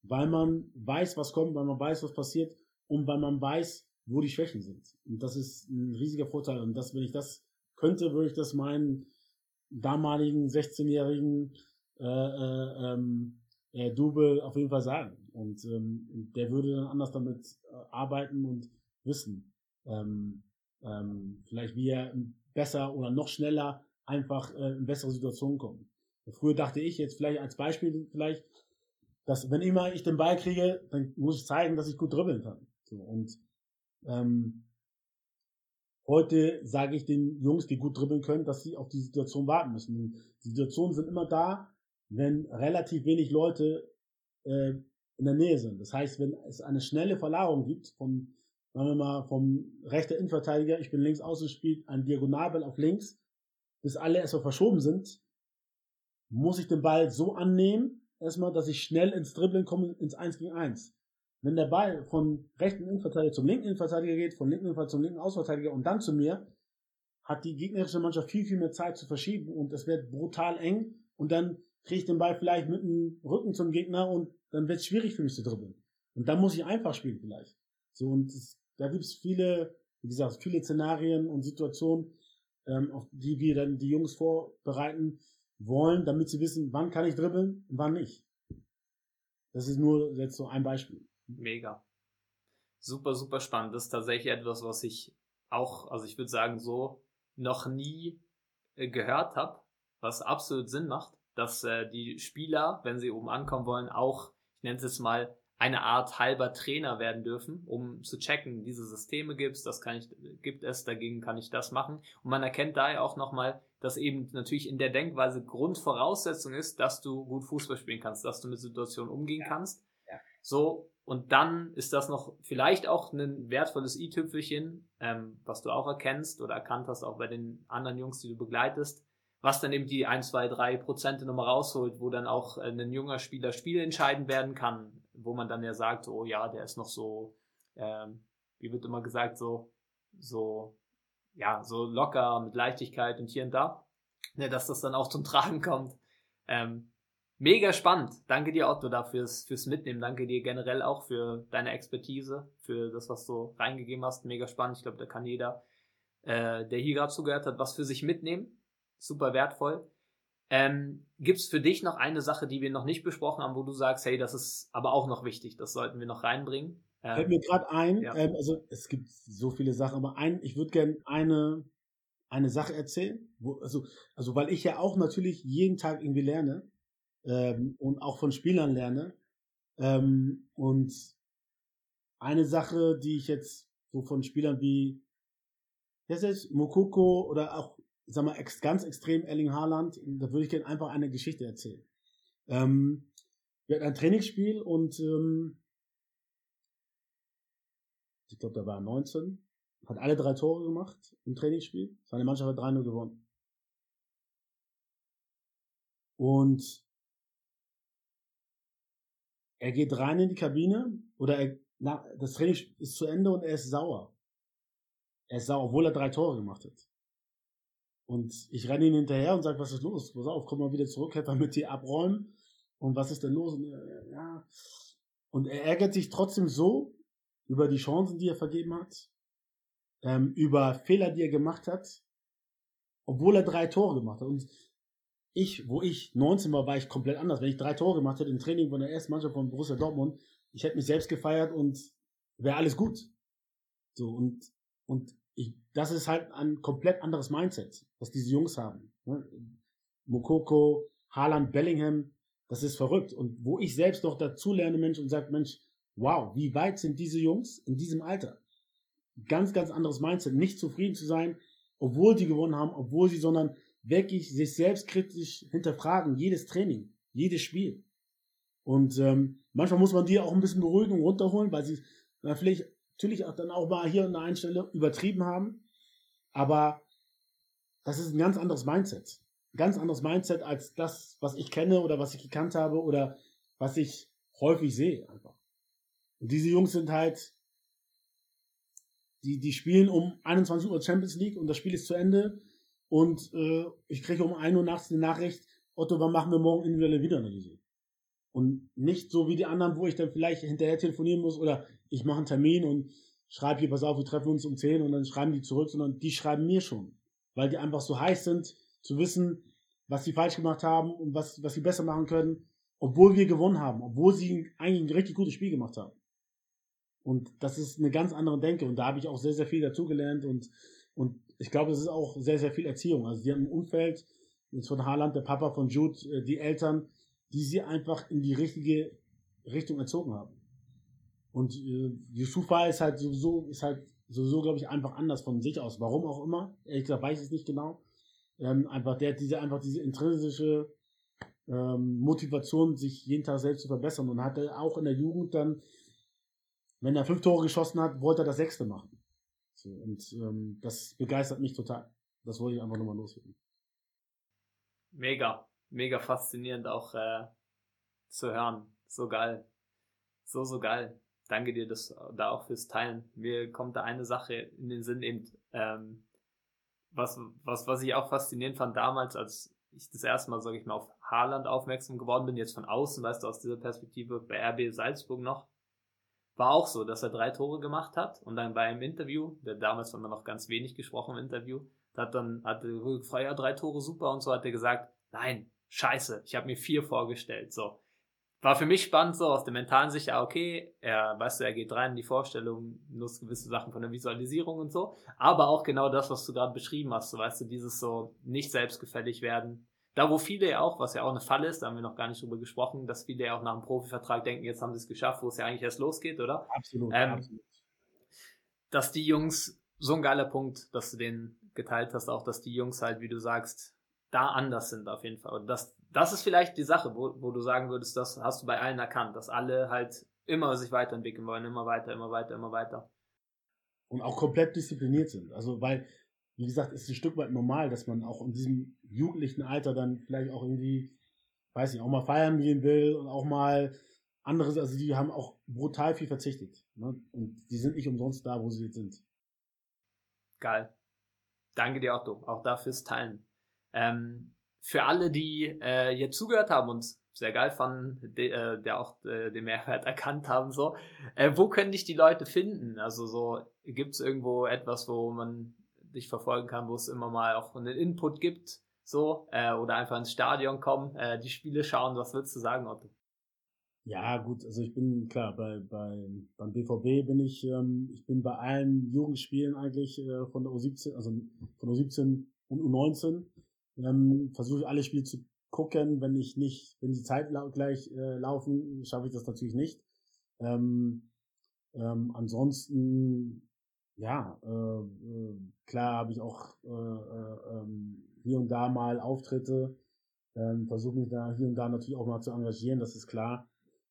weil man weiß, was kommt, weil man weiß, was passiert und weil man weiß, wo die Schwächen sind. Und das ist ein riesiger Vorteil. Und das, wenn ich das könnte, würde ich das meinen damaligen 16-jährigen äh, äh, ähm, äh, Double auf jeden Fall sagen. Und ähm, der würde dann anders damit äh, arbeiten und wissen, ähm, ähm, vielleicht wie er besser oder noch schneller einfach äh, in bessere Situationen kommt. Früher dachte ich jetzt vielleicht als Beispiel vielleicht, dass wenn immer ich den Ball kriege, dann muss ich zeigen, dass ich gut dribbeln kann. So, und ähm, Heute sage ich den Jungs, die gut dribbeln können, dass sie auf die Situation warten müssen. Die Situationen sind immer da, wenn relativ wenig Leute äh, in der Nähe sind. Das heißt, wenn es eine schnelle Verlagerung gibt von, sagen wir mal, vom rechter Innenverteidiger, ich bin links außen, spielt ein Diagonalball auf links, bis alle erstmal verschoben sind, muss ich den Ball so annehmen, erstmal, dass ich schnell ins Dribbeln komme, ins 1 gegen 1. Wenn der Ball von rechten Innenverteidiger zum linken Innenverteidiger geht, von linken Innenverteidiger zum linken Ausverteidiger und dann zu mir, hat die gegnerische Mannschaft viel, viel mehr Zeit zu verschieben und es wird brutal eng und dann kriege ich den Ball vielleicht mit dem Rücken zum Gegner und dann wird es schwierig für mich zu dribbeln. Und dann muss ich einfach spielen vielleicht. So, und es, da gibt es viele, wie gesagt, viele Szenarien und Situationen, ähm, auf die wir dann die Jungs vorbereiten wollen, damit sie wissen, wann kann ich dribbeln und wann nicht. Das ist nur jetzt so ein Beispiel. Mega. Super, super spannend. Das ist tatsächlich etwas, was ich auch, also ich würde sagen, so noch nie äh, gehört habe, was absolut Sinn macht, dass äh, die Spieler, wenn sie oben ankommen wollen, auch, ich nenne es jetzt mal, eine Art halber Trainer werden dürfen, um zu checken, diese Systeme gibt's, das kann ich, gibt es, dagegen kann ich das machen. Und man erkennt daher auch nochmal, dass eben natürlich in der Denkweise Grundvoraussetzung ist, dass du gut Fußball spielen kannst, dass du mit Situationen umgehen kannst. So, und dann ist das noch vielleicht auch ein wertvolles i-Tüpfelchen, ähm, was du auch erkennst oder erkannt hast, auch bei den anderen Jungs, die du begleitest, was dann eben die 1, 2, 3 Prozente nochmal rausholt, wo dann auch äh, ein junger Spieler Spiele entscheiden werden kann, wo man dann ja sagt, oh ja, der ist noch so, ähm, wie wird immer gesagt, so, so, ja, so locker mit Leichtigkeit und hier und da, ne, dass das dann auch zum Tragen kommt. Ähm, Mega spannend. Danke dir, Otto, dafür fürs, fürs Mitnehmen. Danke dir generell auch für deine Expertise, für das, was du reingegeben hast. Mega spannend. Ich glaube, da kann jeder, äh, der hier gerade zugehört hat, was für sich mitnehmen. Super wertvoll. Ähm, Gibt es für dich noch eine Sache, die wir noch nicht besprochen haben, wo du sagst, hey, das ist aber auch noch wichtig, das sollten wir noch reinbringen? Ähm, Fällt mir gerade ein, ja. ähm, also es gibt so viele Sachen, aber ein, ich würde gerne eine, eine Sache erzählen, wo, also, also weil ich ja auch natürlich jeden Tag irgendwie lerne ähm, und auch von Spielern lerne. Ähm, und eine Sache, die ich jetzt so von Spielern wie das ist Mokoko oder auch, sag mal, ex, ganz extrem Erling Haaland, da würde ich gerne einfach eine Geschichte erzählen. Ähm, wir hatten ein Trainingsspiel und ähm, ich glaube, da war 19, hat alle drei Tore gemacht im Trainingsspiel. Seine Mannschaft hat 3-0 gewonnen. Und er geht rein in die Kabine oder er, na, das Training ist zu Ende und er ist sauer. Er ist sauer, obwohl er drei Tore gemacht hat. Und ich renne ihn hinterher und sage, was ist los? Pass auf, komm mal wieder zurück, hätte mit dir abräumen. Und was ist denn los? Und, er, ja. und er ärgert sich trotzdem so über die Chancen, die er vergeben hat, ähm, über Fehler, die er gemacht hat, obwohl er drei Tore gemacht hat. Und ich, wo ich 19 war, war ich komplett anders. Wenn ich drei Tore gemacht hätte im Training von der ersten Mannschaft von Borussia Dortmund, ich hätte mich selbst gefeiert und wäre alles gut. So, und, und ich, das ist halt ein komplett anderes Mindset, was diese Jungs haben. Ne? Mokoko, Haaland, Bellingham, das ist verrückt. Und wo ich selbst noch dazu lerne, Mensch, und sage, Mensch, wow, wie weit sind diese Jungs in diesem Alter? ganz, ganz anderes Mindset. Nicht zufrieden zu sein, obwohl sie gewonnen haben, obwohl sie, sondern wirklich sich selbstkritisch hinterfragen, jedes Training, jedes Spiel. Und ähm, manchmal muss man die auch ein bisschen beruhigen und runterholen, weil sie dann vielleicht natürlich auch dann auch mal hier an der einen Stelle übertrieben haben. Aber das ist ein ganz anderes Mindset. Ein ganz anderes Mindset als das, was ich kenne oder was ich gekannt habe oder was ich häufig sehe einfach. Und diese Jungs sind halt, die, die spielen um 21 Uhr Champions League und das Spiel ist zu Ende und äh, ich kriege um 1 Uhr nachts eine Nachricht, Otto, wann machen wir morgen individuelle Videoanalyse? Und nicht so wie die anderen, wo ich dann vielleicht hinterher telefonieren muss oder ich mache einen Termin und schreibe hier, pass auf, wir treffen uns um 10 und dann schreiben die zurück, sondern die schreiben mir schon. Weil die einfach so heiß sind, zu wissen, was sie falsch gemacht haben und was, was sie besser machen können, obwohl wir gewonnen haben, obwohl sie eigentlich ein richtig gutes Spiel gemacht haben. Und das ist eine ganz andere Denke und da habe ich auch sehr, sehr viel dazugelernt und, und ich glaube, es ist auch sehr, sehr viel Erziehung. Also sie haben ein Umfeld, jetzt von Haaland, der Papa von Jude, äh, die Eltern, die sie einfach in die richtige Richtung erzogen haben. Und äh, Yusufa ist halt sowieso, ist halt sowieso, glaube ich, einfach anders von sich aus. Warum auch immer, ehrlich gesagt, weiß ich es nicht genau. Ähm, einfach, der hat diese, einfach diese intrinsische ähm, Motivation, sich jeden Tag selbst zu verbessern und hat er auch in der Jugend dann, wenn er fünf Tore geschossen hat, wollte er das sechste machen. So, und ähm, das begeistert mich total. Das wollte ich einfach nochmal loswerden. Mega mega faszinierend auch äh, zu hören. So geil. So, so geil. Danke dir das da auch fürs Teilen. Mir kommt da eine Sache in den Sinn eben, ähm, was, was, was ich auch faszinierend fand damals, als ich das erste Mal, sage ich mal, auf Haaland aufmerksam geworden bin, jetzt von außen, weißt du, aus dieser Perspektive bei RB Salzburg noch, war auch so, dass er drei Tore gemacht hat und dann bei einem Interview, der damals haben wir noch ganz wenig gesprochen im Interview, hat dann, hat er gefragt, ja, drei Tore super und so hat er gesagt, nein, scheiße, ich habe mir vier vorgestellt. So. War für mich spannend, so aus der mentalen Sicht, ja, okay, er, weißt du, er geht rein in die Vorstellung, nutzt gewisse Sachen von der Visualisierung und so, aber auch genau das, was du gerade beschrieben hast, so, weißt du, dieses so nicht selbstgefällig werden. Da, wo viele ja auch, was ja auch eine Falle ist, da haben wir noch gar nicht drüber gesprochen, dass viele ja auch nach einem Profivertrag denken, jetzt haben sie es geschafft, wo es ja eigentlich erst losgeht, oder? Absolut, ähm, absolut. Dass die Jungs, so ein geiler Punkt, dass du den geteilt hast, auch, dass die Jungs halt, wie du sagst, da anders sind auf jeden Fall. Und das, das ist vielleicht die Sache, wo, wo du sagen würdest, das hast du bei allen erkannt, dass alle halt immer sich weiterentwickeln wollen, immer weiter, immer weiter, immer weiter. Und auch komplett diszipliniert sind. Also, weil, wie gesagt, ist ein Stück weit normal, dass man auch in diesem jugendlichen Alter dann vielleicht auch irgendwie, weiß nicht, auch mal feiern gehen will und auch mal anderes, also die haben auch brutal viel verzichtet. Ne? Und die sind nicht umsonst da, wo sie jetzt sind. Geil. Danke dir, Otto, auch dafür Teilen. Ähm, für alle, die äh, jetzt zugehört haben und sehr geil fanden, de, äh, der auch äh, den Mehrwert [LAUGHS] erkannt haben, so, äh, wo können dich die Leute finden? Also so, gibt es irgendwo etwas, wo man dich verfolgen kann, wo es immer mal auch einen Input gibt, so, äh, oder einfach ins Stadion kommen, äh, die Spiele schauen, was würdest du sagen, Otto? Ja, gut, also ich bin klar, bei, bei beim BVB bin ich, ähm, ich bin bei allen Jugendspielen eigentlich äh, von der U17, also von U17 und U19 ähm, versuche ich alle Spiele zu gucken. Wenn ich nicht, wenn die Zeit gleich äh, laufen, schaffe ich das natürlich nicht. Ähm, ähm, ansonsten, ja, äh, äh, klar habe ich auch äh, äh, ähm, hier und da mal Auftritte. Ähm, versuche mich da hier und da natürlich auch mal zu engagieren, das ist klar.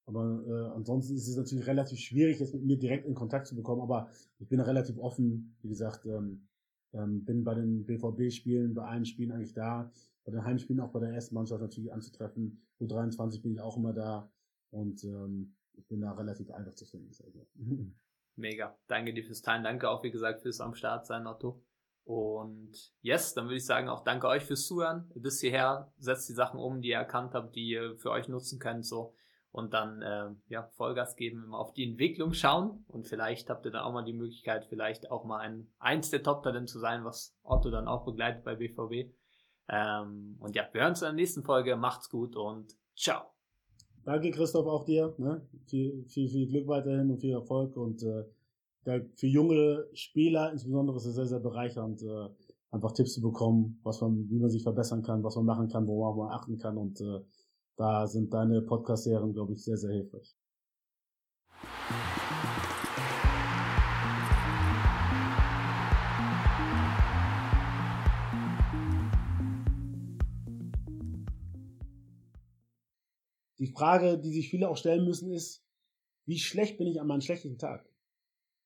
Aber äh, ansonsten ist es natürlich relativ schwierig, jetzt mit mir direkt in Kontakt zu bekommen. Aber ich bin relativ offen, wie gesagt, ähm, ähm, bin bei den BVB-Spielen, bei allen Spielen eigentlich da. Bei den Heimspielen auch bei der ersten Mannschaft natürlich anzutreffen. U23 bin ich auch immer da. Und ähm, ich bin da relativ einfach zu finden. [LAUGHS] Mega. Danke dir fürs Teilen. Danke auch, wie gesagt, fürs am Start sein, Otto. Und yes, dann würde ich sagen, auch danke euch fürs Zuhören. Bis hierher setzt die Sachen um, die ihr erkannt habt, die ihr für euch nutzen könnt. So und dann äh, ja, Vollgas geben, immer auf die Entwicklung schauen und vielleicht habt ihr dann auch mal die Möglichkeit, vielleicht auch mal ein eins der Top-Talente zu sein, was Otto dann auch begleitet bei BVB. Ähm, und ja, wir hören uns in der nächsten Folge. Macht's gut und ciao. Danke Christoph auch dir. Ne? Viel, viel, viel Glück weiterhin und viel Erfolg und äh, für junge Spieler insbesondere ist es sehr, sehr bereichernd, äh, einfach Tipps zu bekommen, was man, wie man sich verbessern kann, was man machen kann, worauf man achten kann und äh, da sind deine Podcast-Serien, glaube ich, sehr, sehr hilfreich. Die Frage, die sich viele auch stellen müssen, ist, wie schlecht bin ich an meinem schlechten Tag?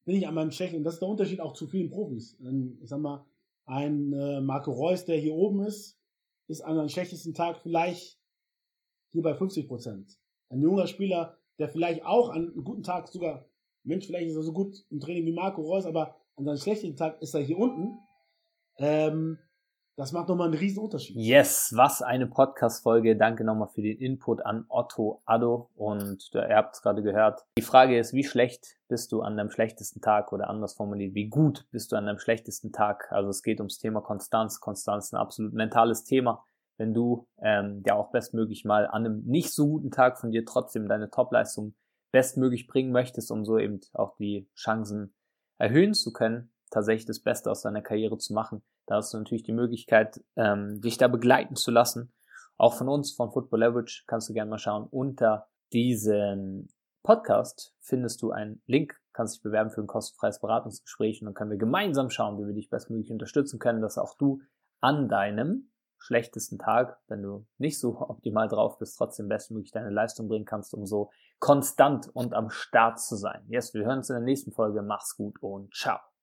Bin ich an meinem schlechten, das ist der Unterschied auch zu vielen Profis. Ich sag mal, ein äh, Marco Reus, der hier oben ist, ist an seinem schlechtesten Tag vielleicht hier bei 50 Prozent. Ein junger Spieler, der vielleicht auch an einem guten Tag sogar, Mensch, vielleicht ist er so gut im Training wie Marco Reus, aber an seinem schlechten Tag ist er hier unten. Ähm, das macht nochmal einen riesen Unterschied. Yes, was eine Podcast-Folge. Danke nochmal für den Input an Otto Addo. Und ihr habt es gerade gehört. Die Frage ist, wie schlecht bist du an deinem schlechtesten Tag oder anders formuliert, wie gut bist du an deinem schlechtesten Tag? Also es geht ums Thema Konstanz. Konstanz ist ein absolut mentales Thema. Wenn du ähm, ja auch bestmöglich mal an einem nicht so guten Tag von dir trotzdem deine Topleistung bestmöglich bringen möchtest, um so eben auch die Chancen erhöhen zu können, tatsächlich das Beste aus deiner Karriere zu machen, da hast du natürlich die Möglichkeit, ähm, dich da begleiten zu lassen. Auch von uns, von Football Leverage, kannst du gerne mal schauen. Unter diesem Podcast findest du einen Link, kannst dich bewerben für ein kostenfreies Beratungsgespräch und dann können wir gemeinsam schauen, wie wir dich bestmöglich unterstützen können, dass auch du an deinem schlechtesten Tag, wenn du nicht so [LAUGHS] optimal drauf bist, trotzdem bestmöglich deine Leistung bringen kannst, um so konstant und am Start zu sein. Yes, wir hören uns in der nächsten Folge. Mach's gut und ciao.